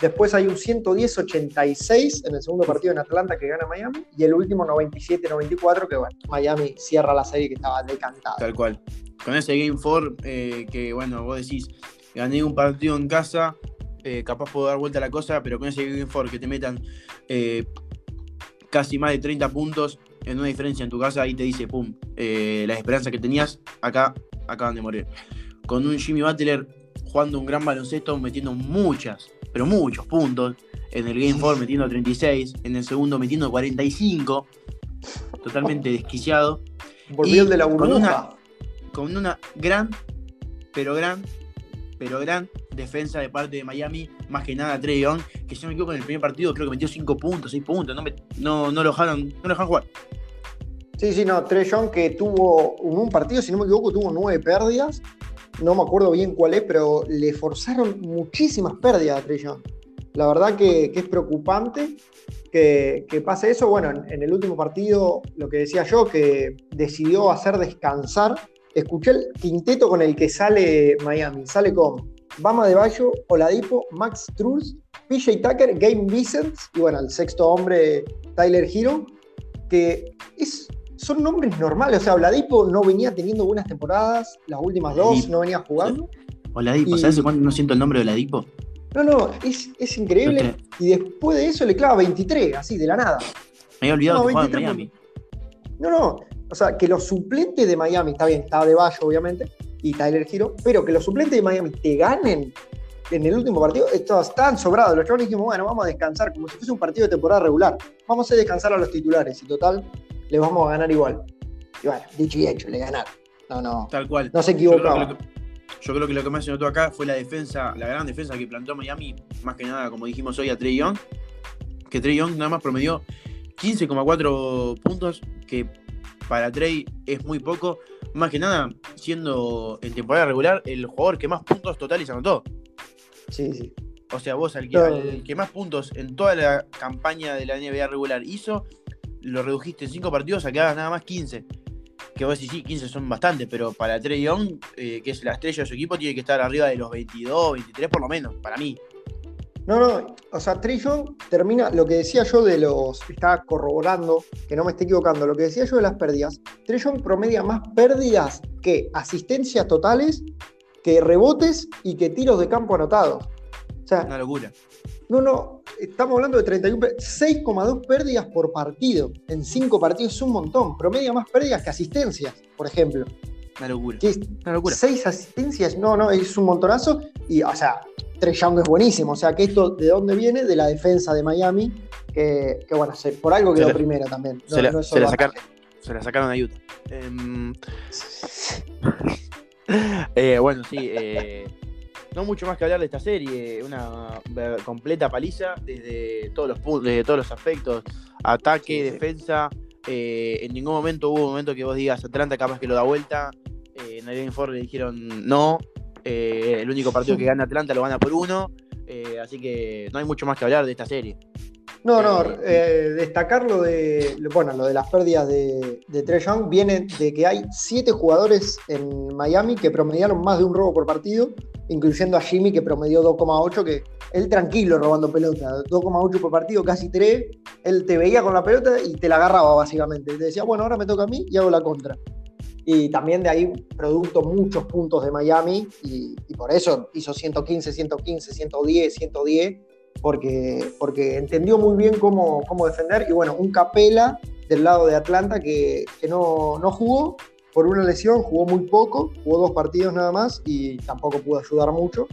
después hay un 110-86 en el segundo partido en Atlanta que gana Miami, y el último 97-94 que bueno, Miami cierra la serie que estaba decantada. Tal cual. Con ese Game 4 eh, que bueno, vos decís, gané un partido en casa, eh, capaz puedo dar vuelta a la cosa, pero con ese Game 4 que te metan eh, casi más de 30 puntos, en una diferencia en tu casa, ahí te dice, pum, eh, las esperanzas que tenías acá acaban de morir. Con un Jimmy Butler jugando un gran baloncesto, metiendo muchas, pero muchos puntos. En el Game 4 metiendo 36, en el segundo metiendo 45. Totalmente desquiciado. Volvió de la burbuja. Con una, gran, pero gran, pero gran defensa de parte de Miami, más que nada Trey Young, que si no me equivoco en el primer partido creo que metió 5 puntos, 6 puntos, no, no, no, lo dejaron, no lo dejaron jugar. Sí, sí, no, Trey que tuvo un partido, si no me equivoco, tuvo nueve pérdidas. No me acuerdo bien cuál es, pero le forzaron muchísimas pérdidas a Trey. La verdad que, es preocupante que, pase eso. Bueno, en, el último partido, lo que decía yo, que decidió hacer descansar. Escuché el quinteto con el que sale Miami. Sale con Bama de Bayo, Oladipo, Max Truls, PJ Tucker, Game Vicent y bueno, el sexto hombre, Tyler Hero, que es son nombres normales. O sea, Oladipo no venía teniendo buenas temporadas, las últimas dos no venía jugando. Oladipo, ¿sabes cuándo no siento el nombre de Oladipo? No, no, es, increíble. Y después de eso le clava 23, así, de la nada. Me había olvidado que jugaba en Miami. No, no, o sea, que los suplentes de Miami, está bien, estaba de Bayo, obviamente, y Tyler Hero, pero que los suplentes de Miami te ganen en el último partido, estos tan sobrados. Los chavales dijimos, bueno, vamos a descansar, como si fuese un partido de temporada regular. Vamos a descansar a los titulares. Y total, le vamos a ganar igual. Y bueno, dicho y hecho, le ganaron. No, no. Tal cual. No se equivocaba. Yo creo, que lo que más se notó acá fue la defensa, la gran defensa que plantó Miami, más que nada, como dijimos hoy, a Trey Young. Que Trey Young nada más promedió 15,4 puntos, que para Trey es muy poco. Más que nada, siendo en temporada regular el jugador que más puntos totales anotó. Sí, sí. O sea, vos al que, que más puntos en toda la campaña de la NBA regular hizo, lo redujiste en 5 partidos a que hagas nada más 15. Que vos decís, sí, 15 son bastante, pero para Trey Young, eh, que es la estrella de su equipo, tiene que estar arriba de los 22, 23 por lo menos, para mí. No, no, o sea, Trey Young termina, lo que decía yo de los, estaba corroborando, que no me esté equivocando, lo que decía yo de las pérdidas, Trey Young promedia más pérdidas que asistencias totales, que rebotes y que tiros de campo anotados. O sea, Una locura. No, no, estamos hablando de 31, 6,2 pérdidas por partido. En 5 partidos es un montón. Promedia más pérdidas que asistencias, por ejemplo. Una locura. ¿Qué? Una locura. 6 asistencias, no, no, es un montonazo. Y, o sea, Trey Young es buenísimo. O sea, que esto, ¿de dónde viene? De la defensa de Miami. Que, que bueno, se- por algo quedó Se la- primera también. No- se, la, no es se la solo sacaron, se la sacaron a Utah. Em, eh, bueno, sí. eh, no mucho más que hablar de esta serie. Una completa paliza desde todos los puntos, desde todos los aspectos. Ataque, Sí, sí. defensa. eh, en ningún momento hubo un momento que vos digas Atlanta capaz que lo da vuelta. Eh, en Alien Ford le dijeron no. eh, el único partido que gana Atlanta lo gana por uno. eh, así que no hay mucho más que hablar de esta serie. No, no, Eh, destacar lo de, bueno, lo de las pérdidas de, de Trey Young viene de que hay siete jugadores en Miami que promediaron más de un robo por partido, incluyendo a Jimmy que promedió 2,8, que él tranquilo robando pelota, 2,8 por partido, casi 3, él te veía con la pelota y te la agarraba básicamente, te decía, bueno, ahora me toca a mí y hago la contra. Y también de ahí producto muchos puntos de Miami y, y por eso hizo 115, 115, 110, 110 porque, porque entendió muy bien cómo, cómo defender. Y bueno, un Capela del lado de Atlanta que, que no, no jugó por una lesión, jugó muy poco, jugó dos partidos nada más y tampoco pudo ayudar mucho.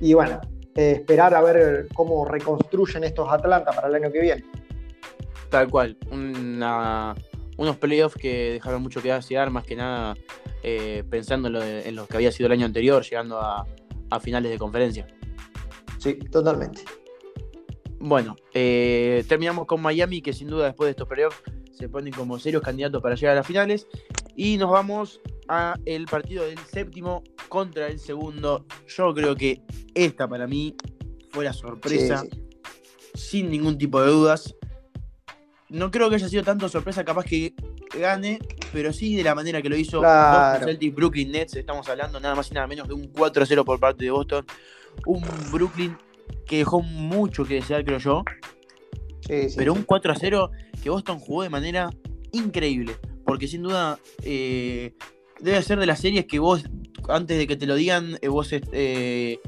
Y bueno, eh, esperar a ver cómo reconstruyen estos Atlanta para el año que viene. Tal cual. Una- unos playoffs que dejaron mucho que desear, más que nada eh, pensando en lo, de- en lo que había sido el año anterior, llegando a, a finales de conferencia. Sí, totalmente. Bueno, eh, terminamos con Miami, que sin duda después de estos playoffs se ponen como serios candidatos para llegar a las finales. Y nos vamos a el partido del séptimo contra el segundo. Yo creo que esta para mí fue la sorpresa. Sí, sí. sin ningún tipo de dudas. No creo que haya sido tanto sorpresa, capaz que gane, pero sí de la manera que lo hizo Claro. Boston Celtics, Brooklyn Nets. Estamos hablando nada más y nada menos de un 4-0 por parte de Boston. Un Brooklyn que dejó mucho que desear, creo yo, Sí, sí, pero un 4-0 que Boston jugó de manera increíble. Porque sin duda eh, debe ser de las series que vos, antes de que te lo digan, eh, vos eh,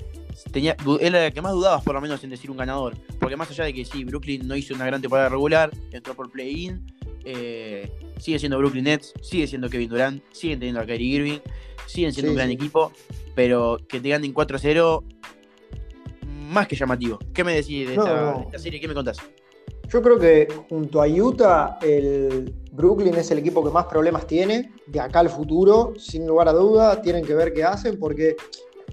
tenía, era la que más dudabas por lo menos en decir un ganador. Porque más allá de que sí, Brooklyn no hizo una gran temporada regular, entró por play-in, eh, sigue siendo Brooklyn Nets, sigue siendo Kevin Durant, siguen teniendo a Kyrie Irving, siguen siendo Sí, un gran equipo, pero que te ganen 4-0, más que llamativo. ¿Qué me decís de No, esta, de esta serie? ¿Qué me contás? Yo creo que junto a Utah, el Brooklyn es el equipo que más problemas tiene. De acá al futuro, sin lugar a duda, tienen que ver qué hacen, porque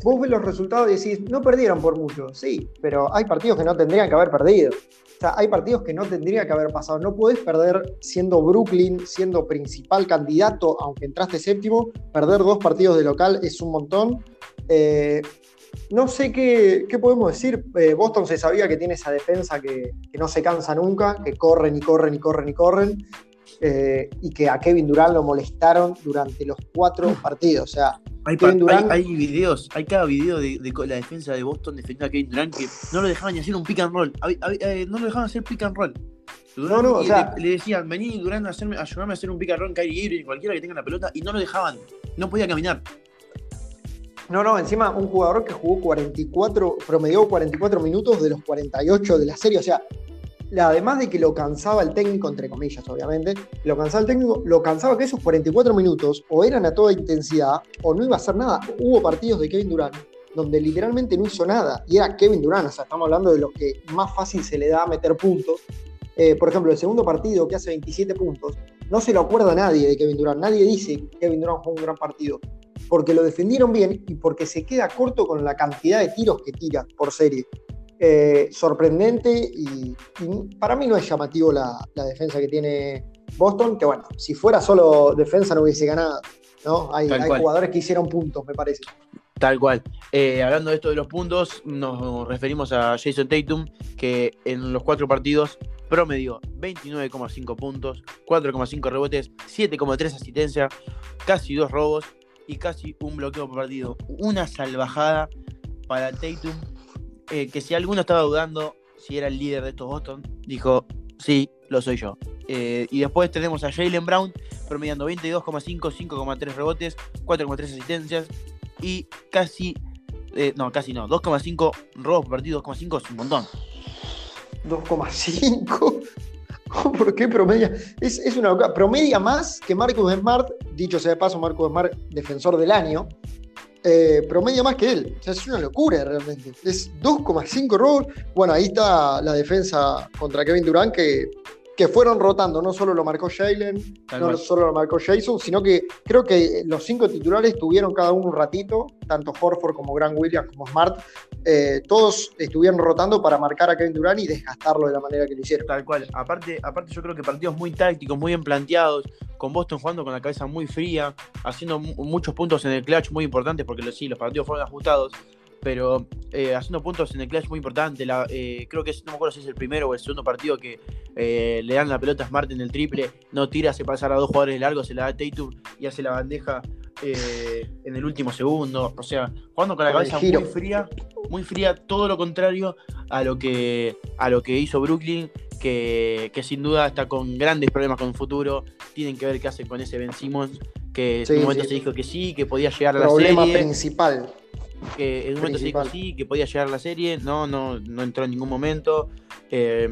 vos ves los resultados y decís, no perdieron por mucho. Sí, pero hay partidos que no tendrían que haber perdido. O sea, hay partidos que no tendría que haber pasado. No podés perder siendo Brooklyn, siendo principal candidato, aunque entraste séptimo. Perder dos partidos de local es un montón. Eh, no sé qué, qué podemos decir. Eh, Boston se sabía que tiene esa defensa que, que no se cansa nunca, que corren y corren y corren y corren. eh, y que a Kevin Durant lo molestaron durante los cuatro partidos. O sea, Hay, Kevin par- hay- Durant- hay videos, hay cada video de, la defensa de Boston defendiendo a Kevin Durant que no lo dejaban ni hacer un pick and roll. Eh, no lo dejaban hacer pick and roll. Durant- No, no, o y sea- le, le decían, vení Durant a hacerme, ayudarme a hacer un pick and roll, Kyrie Irving, cualquiera que tenga la pelota, y no lo dejaban. No podía caminar. No, no, encima un jugador que jugó 44, promedió 44 minutos de los 48 de la serie. O sea, además de que lo cansaba el técnico, entre comillas, obviamente, lo cansaba el técnico, lo cansaba que esos 44 minutos o eran a toda intensidad o no iba a hacer nada. Hubo partidos de Kevin Durant donde literalmente no hizo nada y era Kevin Durant, o sea, estamos hablando de los que más fácil se le da a meter puntos. Eh, por ejemplo, el segundo partido que hace 27 puntos, no se lo acuerda nadie de Kevin Durant, nadie dice que Kevin Durant jugó un gran partido, porque lo defendieron bien y porque se queda corto con la cantidad de tiros que tira por serie. Eh, sorprendente y, y para mí no es llamativo la, la defensa que tiene Boston, que bueno, si fuera solo defensa no hubiese ganado. ¿no? Hay, jugadores que hicieron puntos, me parece. Tal cual. Eh, hablando de esto de los puntos, nos referimos a Jason Tatum, que en los cuatro partidos promedió 29,5 puntos, 4,5 rebotes, 7,3 asistencias, casi dos robos y casi un bloqueo por partido. Una salvajada para Tatum, eh, que si alguno estaba dudando si era el líder de estos Boston, dijo, sí, lo soy yo. Eh, y después tenemos a Jalen Brown promediando 22,5, 5,3 rebotes, 4,3 asistencias y casi, eh, no, casi no, 2,5 robos por partido, 2,5 es un montón. 2,5. ¿Por qué promedia? Es, es, una Promedia más que Marcus Smart, dicho sea de paso, Marcus Smart, defensor del año. Eh, promedia más que él. O sea, es una locura realmente. Es 2,5 robos. Bueno, ahí está la defensa contra Kevin Durant que que fueron rotando, no solo lo marcó Jalen, no solo lo marcó Jason, sino que creo que los cinco titulares tuvieron cada uno un ratito, tanto Horford como Grant Williams como Smart, eh, todos estuvieron rotando para marcar a Kevin Durant y desgastarlo de la manera que lo hicieron. Tal cual, aparte, aparte yo creo que partidos muy tácticos, muy bien planteados, con Boston jugando con la cabeza muy fría, haciendo muchos puntos en el clutch muy importantes, porque sí, los partidos fueron ajustados, pero eh, haciendo puntos en el clutch muy importante. Eh, creo que es, no me acuerdo si es el primero o el segundo partido que eh, le dan la pelota a Smart en el triple, no tira, se pasa a dos jugadores largos, se la da a Tatum y hace la bandeja en el último segundo. O sea, jugando con la cabeza muy fría, muy fría, todo lo contrario a lo que, a lo que hizo Brooklyn. Que, sin duda está con grandes problemas con el futuro. Tienen que ver qué hace con ese Ben Simmons. Que en un momento se dijo que sí, que podía llegar a la serie. Problema principal que en un momento se dijo sí, que podía llegar a la serie, no, no, no entró en ningún momento. Eh,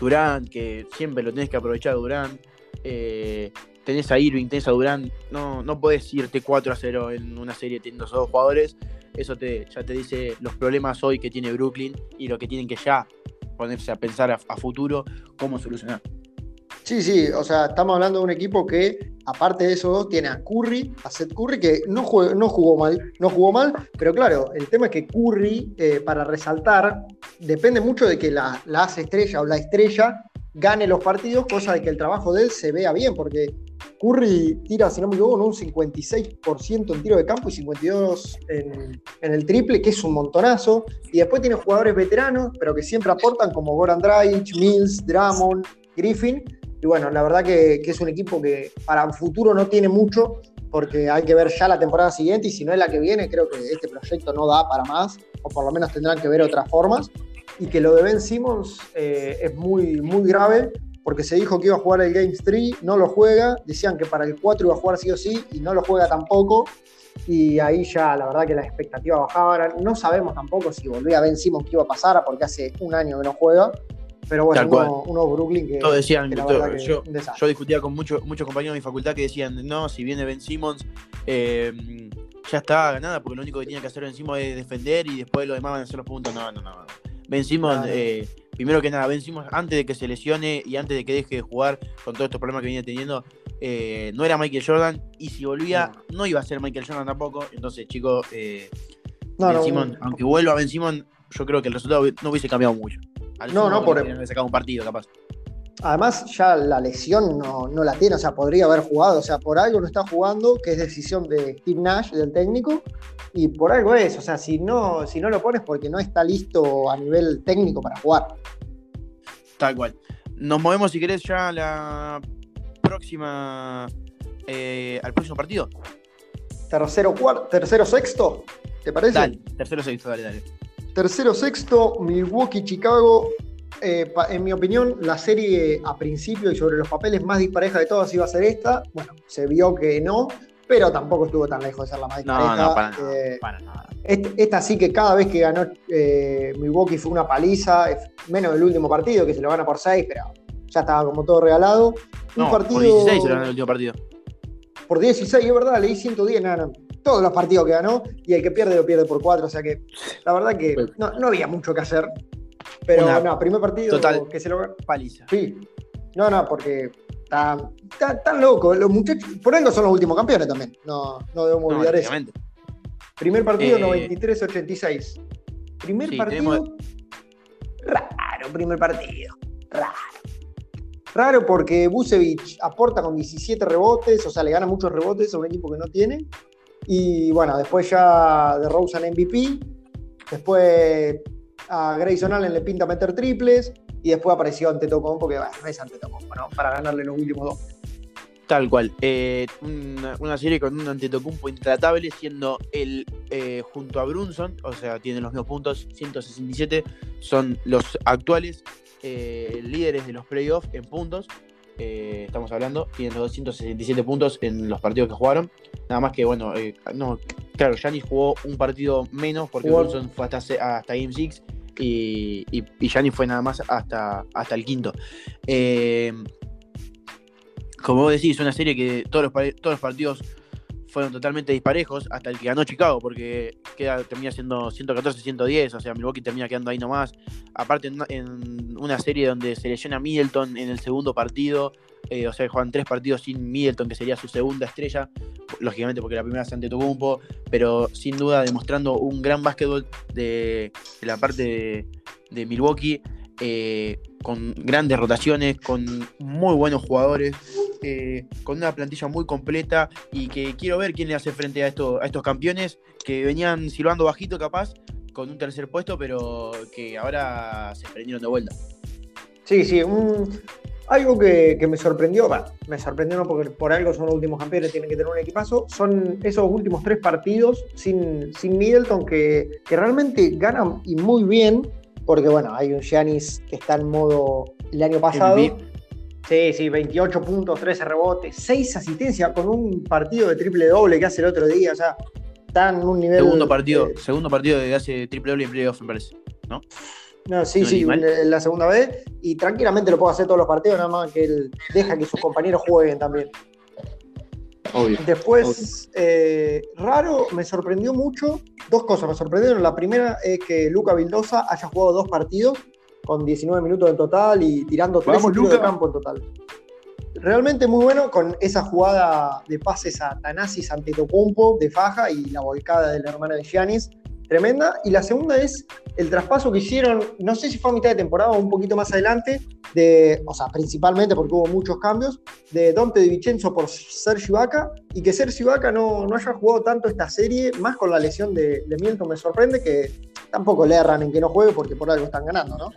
Durán, que siempre lo tenés que aprovechar Durán. Eh, tenés a Irving, tenés a Durán, no, no podés irte 4 a 0 en una serie teniendo esos dos jugadores. Eso te, ya te dice los problemas hoy que tiene Brooklyn y lo que tienen que ya ponerse a pensar a futuro cómo solucionar. Sí, sí, o sea, estamos hablando de un equipo que, aparte de esos dos, tiene a Curry, a Seth Curry, que no, no jugó mal, no jugó mal, pero claro, el tema es que Curry, eh, para resaltar, depende mucho de que la, la estrella o la estrella gane los partidos, cosa de que el trabajo de él se vea bien, porque Curry tira, si no me equivoco, un 56% en tiro de campo y 52% en, en, el triple, que es un montonazo. Y después tiene jugadores veteranos, pero que siempre aportan, como Goran Dragic, Mills, Drummond, Griffin, y bueno, la verdad que, es un equipo que para el futuro no tiene mucho, porque hay que ver ya la temporada siguiente y si no es la que viene, creo que este proyecto no da para más, o por lo menos tendrán que ver otras formas. Y que lo de Ben Simmons eh, es muy, muy grave, porque se dijo que iba a jugar el Games 3, no lo juega, decían que para el 4 iba a jugar sí o sí, y no lo juega tampoco. Y ahí ya la verdad que la expectativa bajaba. No sabemos tampoco si volvía Ben Simmons qué iba a pasar, porque hace un año que no juega. Pero bueno, uno, Brooklyn que. Todos decían, yo, discutía con muchos muchos compañeros de mi facultad que decían, no, si viene Ben Simmons, eh, ya está ganada, porque lo único que tiene que hacer Ben Simmons es defender y después lo demás van a hacer los puntos. No, no, no. Ben Simmons, eh, primero que nada, Ben Simmons, antes de que se lesione y antes de que deje de jugar con todos estos problemas que viene teniendo, eh, no era Michael Jordan y si volvía, no, iba a ser Michael Jordan tampoco. Entonces, chicos, ben aunque vuelva Ben Simmons, yo creo que el resultado no hubiese cambiado mucho no, no, por. sacado un partido, capaz. Además, ya la lesión no, la tiene, o sea, podría haber jugado, o sea, por algo no está jugando, que es decisión de Steve Nash, del técnico, y por algo es, o sea, si no, si no lo pones porque no está listo a nivel técnico para jugar. Tal cual. Nos movemos, si querés, ya a la próxima, eh, al próximo partido. Tercero, cuarto, tercero, sexto, ¿te parece? Dale, tercero, sexto, dale, dale. Tercero, sexto, Milwaukee, Chicago. Eh, en mi opinión, la serie a principio y sobre los papeles más dispareja de todas iba a ser esta. Bueno, se vio que no, pero tampoco estuvo tan lejos de ser la más dispareja. No, no, para, nada, eh, esta sí que cada vez que ganó eh, Milwaukee fue una paliza, menos del último partido, que se lo gana por 6, pero ya estaba como todo regalado. Un partido, por 16 se lo ganó el último partido. Por 16, es verdad, leí 110, nada, todos los partidos que ganó y el que pierde lo pierde por cuatro. O sea que la verdad que no, había mucho que hacer. Pero no, primer partido total, que se lo Paliza. Sí. No, no, porque tan, tan, loco. Los muchachos, por algo son los últimos campeones también. No, no debemos olvidar eso. Primer partido, 93-86. Eh, primer partido. Raro, primer partido. Raro. raro porque Busevich aporta con 17 rebotes, o sea, le gana muchos rebotes a un equipo que no tiene. Y bueno, después ya de Rosen MVP, después a Grayson Allen le pinta meter triples y después apareció Antetokounmpo, porque bueno, no es Antetokounmpo, ¿no? Para ganarle los últimos dos. Tal cual. Eh, una, serie con un Antetokounmpo intratable, siendo el eh, junto a Brunson, o sea, tienen los mismos puntos, 167, son los actuales eh, líderes de los playoffs en puntos. Estamos hablando, tienen los 267 puntos en los partidos que jugaron. Nada más que, bueno, no, claro, Giannis jugó un partido menos porque Brunson fue hasta, hasta Game 6 y, y, fue nada más hasta, hasta el quinto. Eh, como vos decís, una serie que todos los, todos los partidos fueron totalmente disparejos hasta el que ganó Chicago, porque queda, termina siendo 114-110, o sea, Milwaukee termina quedando ahí nomás. Aparte, en, una serie donde se lesiona Middleton en el segundo partido, eh, o sea, juegan tres partidos sin Middleton, que sería su segunda estrella, lógicamente porque la primera es ante Tocumpo, pero sin duda demostrando un gran básquetbol de, la parte de, Milwaukee, eh, con grandes rotaciones, con muy buenos jugadores. Eh, con una plantilla muy completa y que quiero ver quién le hace frente a, esto, a estos campeones que venían silbando bajito capaz con un tercer puesto, pero que ahora se prendieron de vuelta. Sí, sí, algo que, me sorprendió, me sorprendió no porque por algo son los últimos campeones, tienen que tener un equipazo, son esos últimos tres partidos sin, sin Middleton que, que realmente ganan y muy bien, porque bueno, hay un Giannis que está en modo el año pasado. Sí, sí, 28 puntos, 13 rebotes, 6 asistencias con un partido de triple doble que hace el otro día. O sea, está en un nivel. Segundo partido, segundo partido de hace triple doble en playoff, me parece. ¿No? No, sí, sí, la segunda vez. Y tranquilamente lo puede hacer todos los partidos, nada más que él deja que sus compañeros jueguen también. Obvio, Después, eh, raro, me sorprendió mucho. Dos cosas me sorprendieron. La primera es que Luca Vildosa haya jugado dos partidos con 19 minutos en total y tirando tres tiros de campo en total. Realmente muy bueno con esa jugada de pases a Tanasis ante Tocumpo de faja y la volcada de la hermana de Giannis, tremenda. Y la segunda es el traspaso que hicieron, no sé si fue a mitad de temporada o un poquito más adelante, de, o sea, principalmente porque hubo muchos cambios, de Dante Di Vincenzo por Sergio Vaca y que Sergio Vaca no, no haya jugado tanto esta serie, más con la lesión de, de Milton me sorprende que tampoco le erran en que no juegue porque por algo están ganando, ¿no?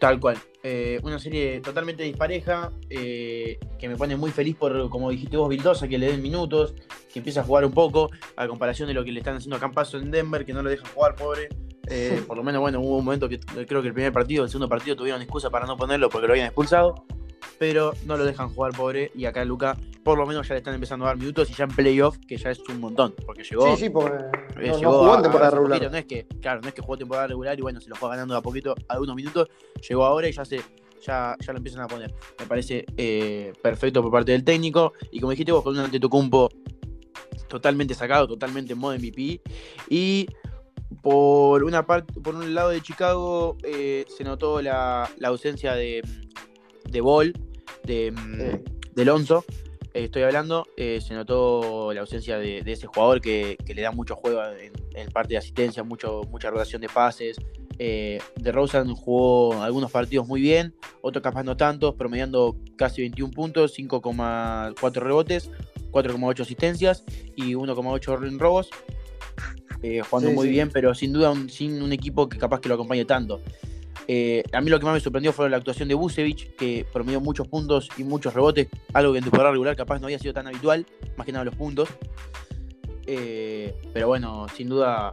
Tal cual. Eh, una serie totalmente dispareja, eh, que me pone muy feliz por, como dijiste vos, Vildosa, que le den minutos, que empiece a jugar un poco, a comparación de lo que le están haciendo a Campazo en Denver, que no lo dejan jugar, pobre. Eh, por lo menos, bueno, hubo un momento que creo que el primer partido, el segundo partido tuvieron excusa para no ponerlo porque lo habían expulsado, pero no lo dejan jugar, pobre. Y acá Luca, por lo menos ya le están empezando a dar minutos y ya en playoff, que ya es un montón, porque llegó. Sí, sí, porque no, jugó temporada regular. no es que, claro, no es que jugó temporada regular y bueno, se lo fue ganando a poquito algunos minutos, llegó ahora y ya se. Ya, ya lo empiezan a poner. Me parece eh, perfecto por parte del técnico. Y como dijiste vos, con un Antetokounmpo totalmente sacado, totalmente en modo MVP. Y por una parte, por un lado de Chicago eh, se notó la, ausencia de, de Ball, de, de Alonso. Eh, estoy hablando, eh, se notó la ausencia de, ese jugador que, le da mucho juego en, en parte de asistencia, mucho, mucha rotación de pases. de Rosen jugó algunos partidos muy bien, otros capaz no tantos, promediando casi 21 puntos, 5,4 rebotes, 4,8 asistencias y 1,8 en robos. Eh, jugando muy bien, pero sin duda sin un equipo que capaz que lo acompañe tanto. Eh, a mí lo que más me sorprendió fue la actuación de Busevich, que promedió muchos puntos y muchos rebotes, algo que en temporada regular capaz no había sido tan habitual, más que nada los puntos. Eh, pero bueno, sin duda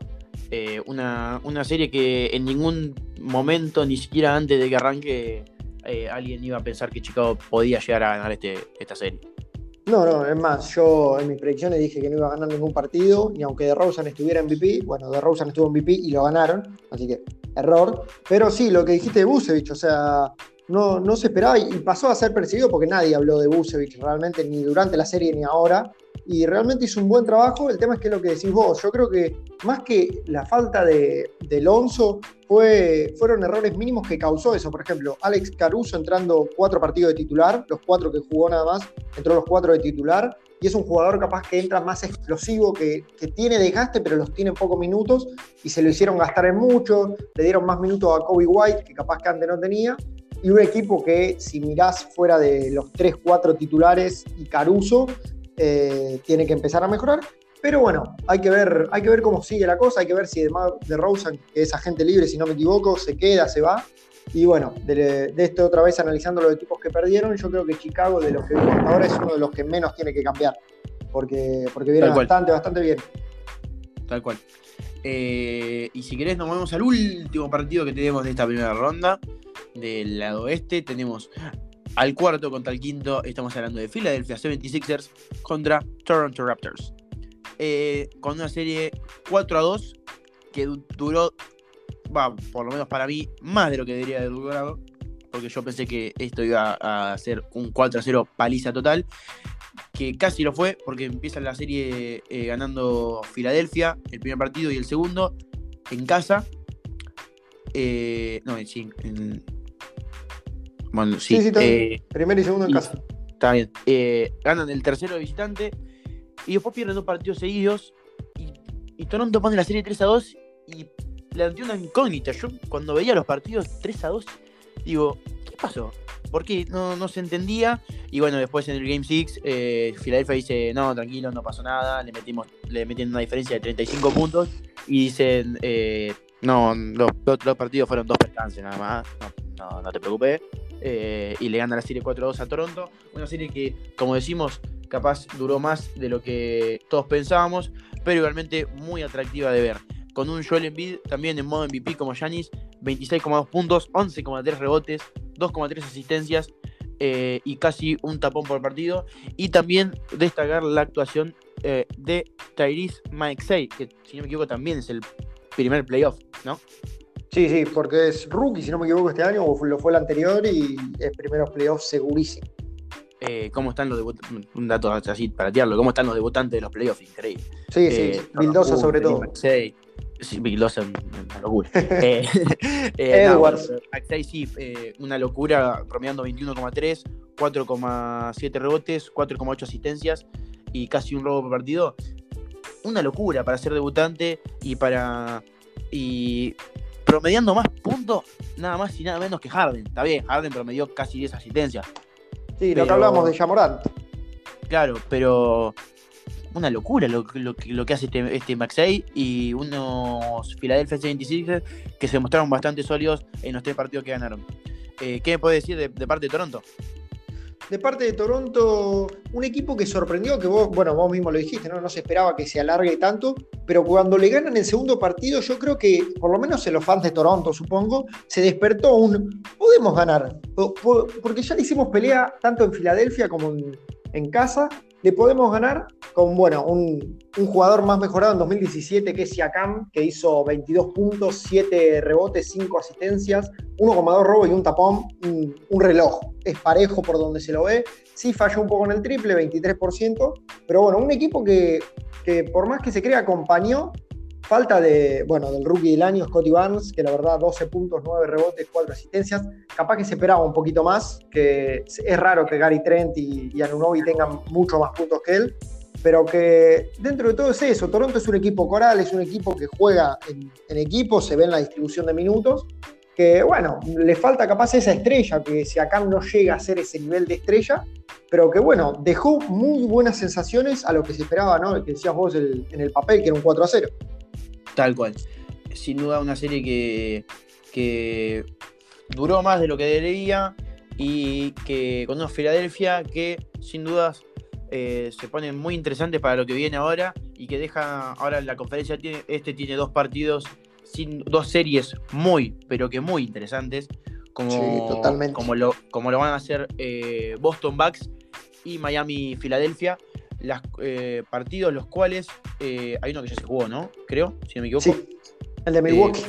una, una, serie que en ningún momento, ni siquiera antes de que arranque, alguien iba a pensar que Chicago podía llegar a ganar este, esta serie. No, no, es más, yo en mis predicciones dije que no iba a ganar ningún partido, ni aunque de Rosen estuviera en MVP, bueno, de Rosen estuvo en MVP y lo ganaron, así que error. Pero sí, lo que dijiste de Busevich, o sea, no, no se esperaba y pasó a ser percibido porque nadie habló de Busevich realmente, ni durante la serie ni ahora y realmente hizo un buen trabajo. El tema es que es lo que decís vos. Yo creo que más que la falta de, de Alonso, fue, fueron errores mínimos que causó eso. Por ejemplo, Alex Caruso entrando cuatro partidos de titular, los cuatro que jugó nada más, entró los cuatro de titular. Y es un jugador capaz que entra más explosivo, que, que tiene desgaste, pero los tiene en pocos minutos. Y se lo hicieron gastar en mucho. Le dieron más minutos a Kobe White, que capaz que antes no tenía. y un equipo que si mirás fuera de los 3, 4 titulares y Caruso, eh, tiene que empezar a mejorar. Pero bueno, hay que, ver, hay que ver cómo sigue la cosa, hay que ver si de Rosen, que es agente libre, si no me equivoco, se queda, se va. Y bueno, de, esto otra vez analizando los equipos que perdieron, yo creo que Chicago, de los que vimos ahora, es uno de los que menos tiene que cambiar. Porque, porque viene bastante, bastante bien. Tal cual. Eh, y si querés, nos movemos al último partido que tenemos de esta primera ronda. Del lado oeste tenemos al cuarto contra el quinto. Estamos hablando de Philadelphia 76ers contra Toronto Raptors. Eh, con una serie 4 a 2 que duró, por lo menos para mí, más de lo que debería haber durado. Porque yo pensé que esto iba a ser un 4 a 0 paliza total que casi lo fue, porque empieza la serie eh, ganando Filadelfia, el primer partido y el segundo, en casa. Eh, no, sí, en, bueno, sí. sí, eh, primero y segundo en casa. Está bien. ganan el tercero de visitante y después pierden dos partidos seguidos. Y, y Toronto pone la serie 3 a 2 y planteó una incógnita. Yo cuando veía los partidos 3 a 2, digo, ¿qué pasó? porque no, no se entendía. Y bueno, después en el Game 6, eh, Philadelphia dice, no, tranquilo, no pasó nada, le metimos, le metieron una diferencia de 35 puntos y dicen, eh, no, los, los, partidos fueron dos percances nada más, no, no, te preocupes. Eh, y le gana la serie 4-2 a Toronto. Una serie que, como decimos, capaz duró más de lo que todos pensábamos, pero igualmente muy atractiva de ver. Con un Joel Embiid también en modo MVP como Yanis, 26,2 puntos, 11,3 rebotes, 2,3 asistencias eh, y casi un tapón por partido. Y también destacar la actuación eh, de Tyrese Maxey, que si no me equivoco también es el primer playoff, ¿no? Sí, sí, porque es rookie, si no me equivoco, este año, o lo fue el anterior y es primeros playoffs segurísimo. Eh, ¿Cómo están los debutantes? Un dato así para tirarlo. ¿Cómo están los debutantes de los playoffs? Increíble. Sí, sí, Vildosa sobre todo. Sí, Big una locura. eh, eh Edwards. sí, eh, una locura, promediando 21,3, 4,7 rebotes, 4,8 asistencias y casi un robo por partido. Una locura para ser debutante y para. Y promediando más puntos, nada más y nada menos que Harden. Está bien, Harden promedió casi 10 asistencias. Sí, lo que hablamos de Jamorant. Claro, pero una locura lo, que hace este, este Maxey y unos Philadelphia 76 que se mostraron bastante sólidos en los tres partidos que ganaron. Eh, ¿Qué me puede decir de, parte de Toronto? De parte de Toronto, un equipo que sorprendió, que vos, bueno, vos mismo lo dijiste, ¿no? No se esperaba que se alargue tanto, pero cuando le ganan el segundo partido, yo creo que, por lo menos en los fans de Toronto, supongo, se despertó un podemos ganar. Porque ya le hicimos pelea tanto en Filadelfia como en, en casa, le podemos ganar con bueno, un, jugador más mejorado en 2017 que es Siakam, que hizo 22 puntos, 7 rebotes, 5 asistencias, 1,2 robo y un tapón, un, reloj. Es parejo por donde se lo ve. Sí falló un poco en el triple, 23%, pero bueno, un equipo que, que por más que se crea acompañó Falta de, bueno, del rookie del año, Scotty Barnes, que la verdad 12 puntos, 9 rebotes, 4 asistencias. Capaz que se esperaba un poquito más, que es raro que Gary Trent y, y Anunobi tengan mucho más puntos que él, pero que dentro de todo es eso. Toronto es un equipo coral, es un equipo que juega en, equipo, se ve en la distribución de minutos, que bueno, le falta capaz esa estrella, que si acá no llega a ser ese nivel de estrella, pero que bueno, dejó muy buenas sensaciones a lo que se esperaba, ¿no? Que decías vos en el papel, que era un 4 a 0. Tal cual. Sin duda una serie que, duró más de lo que debía y que con una Filadelfia que sin dudas eh, se pone muy interesante para lo que viene ahora y que deja ahora la conferencia tiene, este tiene dos partidos sin dos series muy pero que muy interesantes como, totalmente. como, lo, como lo van a hacer eh, Boston Bucks y Miami Filadelfia los eh, partidos los cuales eh, hay uno que ya se jugó, ¿no? Creo, si no me equivoco. Sí, el de Milwaukee.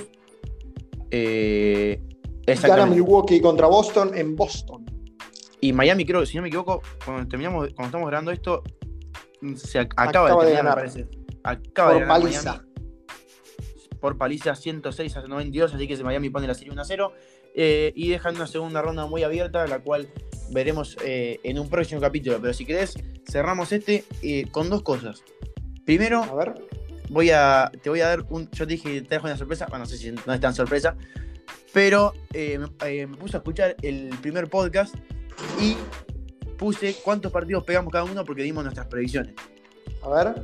Eh, Gana Milwaukee contra Boston en Boston. Y Miami, creo, si no me equivoco, cuando terminamos, cuando estamos grabando esto, se acaba, de terminar, me parece. Acaba Por de ganar paliza. Por paliza 106 a 92, así que Miami pone la serie 1 a 0. y dejan una segunda ronda muy abierta, la cual veremos en un próximo capítulo. Pero si querés, cerramos este eh, con dos cosas. Primero, a ver. Voy a, te voy a dar un. Yo te dije que te dejo una sorpresa. Bueno, no sé si no es tan sorpresa. Pero eh, me, puse a escuchar el primer podcast y puse cuántos partidos pegamos cada uno porque dimos nuestras previsiones. A ver.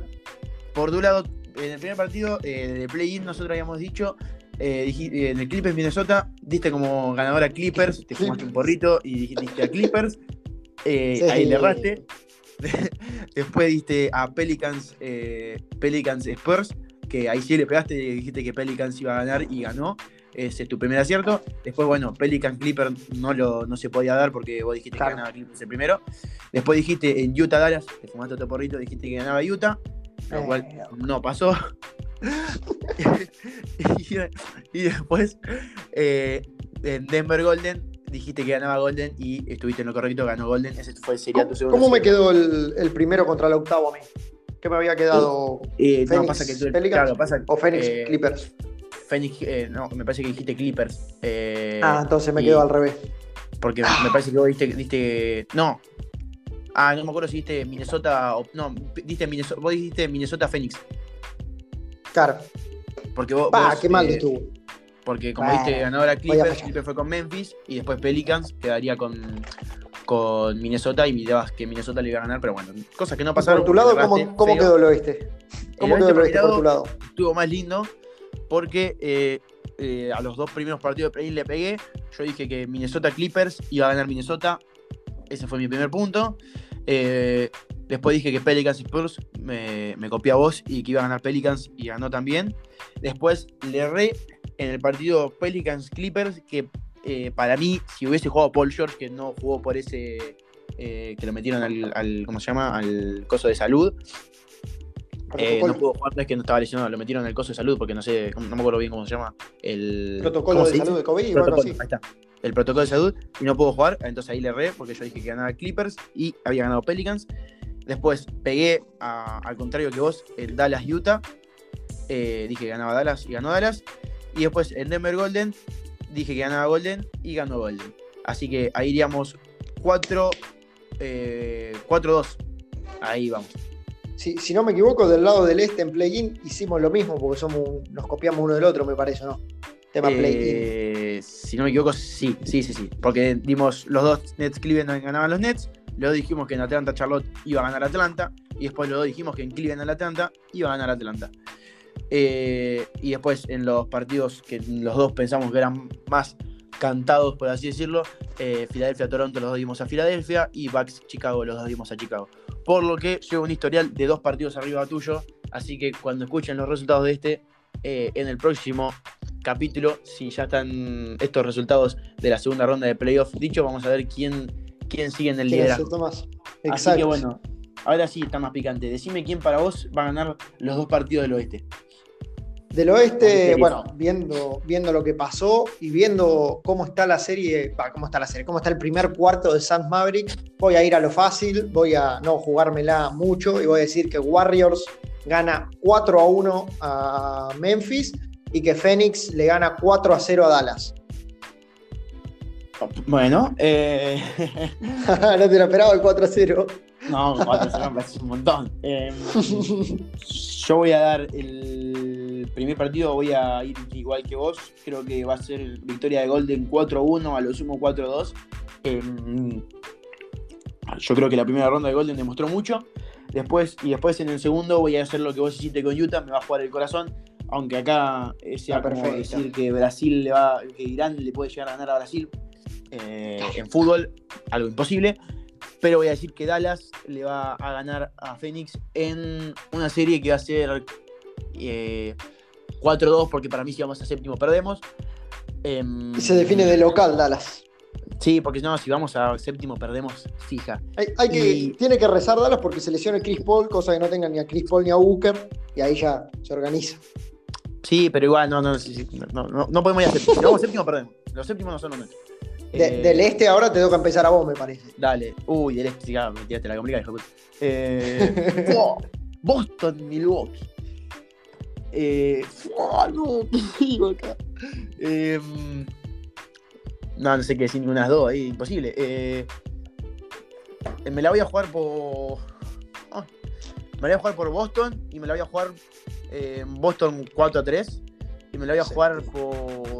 Por un lado, en el primer partido de play-in nosotros habíamos dicho en el Clippers Minnesota, diste como ganadora Clippers, te fumaste un porrito y dijiste a Clippers. Ahí le erraste. Después diste a Pelicans, Pelicans Spurs, que ahí sí le pegaste y dijiste que Pelicans iba a ganar y ganó. Ese es tu primer acierto. Después, bueno, Pelicans Clippers no, lo, no se podía dar porque vos dijiste que ganaba Clippers el primero. Después dijiste en Utah Dallas, te fumaste otro porrito, dijiste que ganaba Utah, lo cual eh. no pasó. y, después eh, en Denver Golden dijiste que ganaba Golden y estuviste en lo correcto, ganó Golden. Ese fue, sería tu segundo. ¿Cómo me quedó el, primero contra el octavo a mí? ¿Qué me había quedado? Eh, no, pasa que tú, claro, pasa, o Phoenix eh, Clippers. Phoenix, eh, no, me parece que dijiste Clippers. ah, entonces me quedó al revés. Porque me parece que vos diste, No. Ah, no me acuerdo si diste Minnesota o. No, diste Minnesota, vos dijiste Minnesota Phoenix. Claro. Porque vos. Ah, qué mal estuvo. Porque como viste, ganadora Clippers, Clippers fue con Memphis y después Pelicans quedaría con, con Minnesota y mirabas que Minnesota le iba a ganar, pero bueno, cosas que no pasaron. ¿Por tu lado cómo, cómo quedó el oeste? ¿Cómo quedó el oeste por tu lado? Estuvo más lindo porque eh, eh, a los dos primeros partidos de play le pegué. Yo dije que Minnesota Clippers iba a ganar Minnesota. Ese fue mi primer punto. Eh, después dije que Pelicans y Spurs me, me copié a vos y que iba a ganar Pelicans y ganó también. Después le erré en el partido Pelicans Clippers, que eh, para mí, si hubiese jugado Paul George, que no jugó por ese. Eh, que lo metieron al, ¿Cómo se llama? Al coso de salud. Eh, no pudo jugar, no es que no estaba lesionado, lo metieron al coso de salud porque no sé, no me acuerdo bien cómo se llama. El protocolo de salud de COVID. Protocolo, ahí está. El protocolo de salud y no pudo jugar, entonces ahí le erré porque yo dije que ganaba Clippers y había ganado Pelicans. Después pegué al contrario que vos, el Dallas Utah. dije que ganaba Dallas y ganó Dallas. Y después en Denver Golden dije que ganaba Golden y ganó Golden. Así que ahí iríamos 4 2 eh, Ahí vamos. Si, no me equivoco, del lado del este en play-in hicimos lo mismo porque somos nos copiamos uno del otro, me parece, ¿no? Tema eh, play-in. Si no me equivoco, sí, sí, sí, sí. Porque dimos los dos Nets Cleveland ganaban los Nets. Luego dijimos que en Atlanta Charlotte iba a ganar Atlanta. Y después luego dijimos que en Cleveland Atlanta iba a ganar Atlanta. Eh, y después en los partidos que los dos pensamos que eran más cantados, por así decirlo, eh, Filadelfia-Toronto los dos dimos a Filadelfia y Bucks-Chicago los dos dimos a Chicago. Por lo que llevo un historial de dos partidos arriba tuyo, así que cuando escuchen los resultados de este, eh, en el próximo capítulo, si ya están estos resultados de la segunda ronda de playoff dicho, vamos a ver quién, quién sigue en el liderazgo. Así que bueno, ahora sí está más picante. Decime quién para vos va a ganar los dos partidos del oeste. Del oeste, bueno, viendo, viendo lo que pasó y viendo cómo está la serie, cómo está la serie, cómo está el primer cuarto de Suns Maverick, voy a ir a lo fácil, voy a no jugármela mucho y voy a decir que Warriors gana 4 a 1 a Memphis y que Phoenix le gana 4 a 0 a Dallas. Bueno, eh... no te lo esperaba el 4 a 0. No, 4 a 0 me parece un montón. Eh, yo voy a dar el primer partido, voy a ir igual que vos. Creo que va a ser victoria de Golden 4-1, a lo sumo 4-2. Em, yo creo que la primera ronda de Golden demostró mucho. Después, y después en el segundo voy a hacer lo que vos hiciste con Utah, me va a jugar el corazón. Aunque acá sea como decir que Brasil le va, que Irán le puede llegar a ganar a Brasil eh, en fútbol, algo imposible pero voy a decir que Dallas le va a ganar a Phoenix en una serie que va a ser 4-2, eh, porque para mí si vamos a séptimo perdemos. Em, y se define de local Dallas. Sí, porque no, si vamos a séptimo perdemos fija. Hay, que, tiene que rezar Dallas porque se lesiona Chris Paul, cosa que no tenga ni a Chris Paul ni a Booker, y ahí ya se organiza. Sí, pero igual, no, no, no, no, podemos ir a séptimo. Si vamos a séptimo, perdemos. Los séptimos no son los nuestros. Eh, del este ahora te toca empezar a vos, me parece. Dale. Uy, del este, sí, me tiraste la complicada, hijo eh, Boston, Milwaukee. Eh, no, ¿qué digo acá? Eh, no, no sé qué decir las dos, ahí, imposible. Eh, me la voy a jugar por. Ah, me la voy a jugar por Boston y me la voy a jugar Boston 4 a 3. Y me la voy a jugar por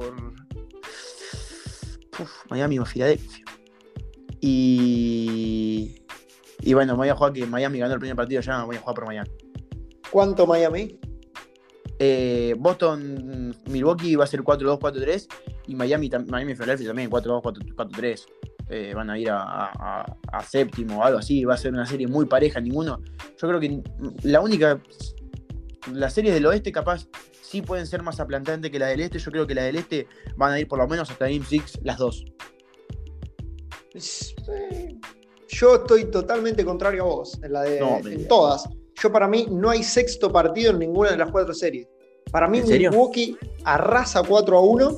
Miami o Filadelfia. Y. Y bueno, voy a jugar que Miami ganó el primer partido, ya voy a jugar por Miami. ¿Cuánto Miami? Eh, Boston, Milwaukee va a ser 4-2, 4-3. Y Miami, Miami Filadelfia también 4-2, 4-3. Eh, van a ir a, séptimo o algo así. Va a ser una serie muy pareja. Ninguno. Yo creo que la única. Las series del oeste, capaz, sí pueden ser más aplantantes que la del este. Yo creo que la del este van a ir por lo menos hasta Game 6, las dos. Yo estoy totalmente contrario a vos en, la de, en todas. Yo para mí no hay sexto partido en ninguna de las cuatro series. Para mí Milwaukee arrasa 4 a 1,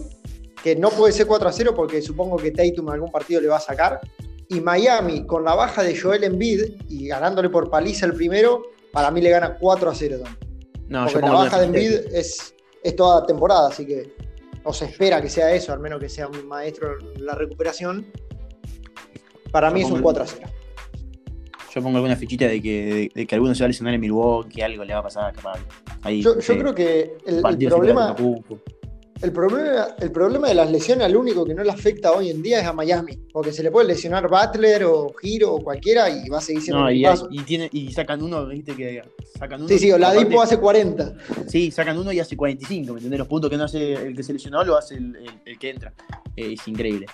que no puede ser 4 a 0 porque supongo que Tatum algún partido le va a sacar. Y Miami, con la baja de Joel Embiid y ganándole por paliza el primero, para mí le gana 4 a 0 también. No, porque la baja de Embiid es, es toda temporada, así que no se espera que sea eso, al menos que sea un maestro en la recuperación. Para mí es un 4 a 0 yo pongo alguna fichita de que, de, que alguno se va a lesionar en Milwaukee, algo le va a pasar capaz. yo, creo que el, problema, el, problema, el problema de las lesiones, al único que no le afecta hoy en día es a Miami, porque se le puede lesionar Butler o Giro o cualquiera y va a seguir siendo no, y, paso. y, tiene, y sacan uno, viste que sacan uno. Sí, sí, Oladipo hace 40. Sí, sacan uno y hace 45, ¿me entendés? Los puntos que no hace el que se lesionó lo hace el, el, que entra. Eh, es increíble.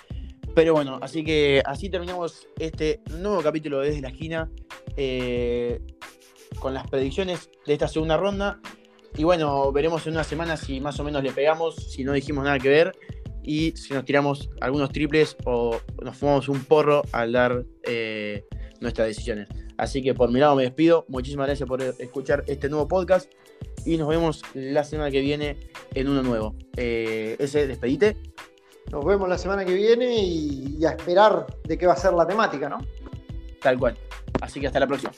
Pero bueno, así que así terminamos este nuevo capítulo de Desde la Esquina eh, con las predicciones de esta segunda ronda. Y bueno, veremos en una semana si más o menos le pegamos, si no dijimos nada que ver y si nos tiramos algunos triples o nos fumamos un porro al dar eh, nuestras decisiones. Así que por mi lado me despido. Muchísimas gracias por escuchar este nuevo podcast y nos vemos la semana que viene en uno nuevo. Eh, ese, despedite. Nos vemos la semana que viene y, a esperar de qué va a ser la temática, ¿no? Tal cual. Así que hasta la próxima.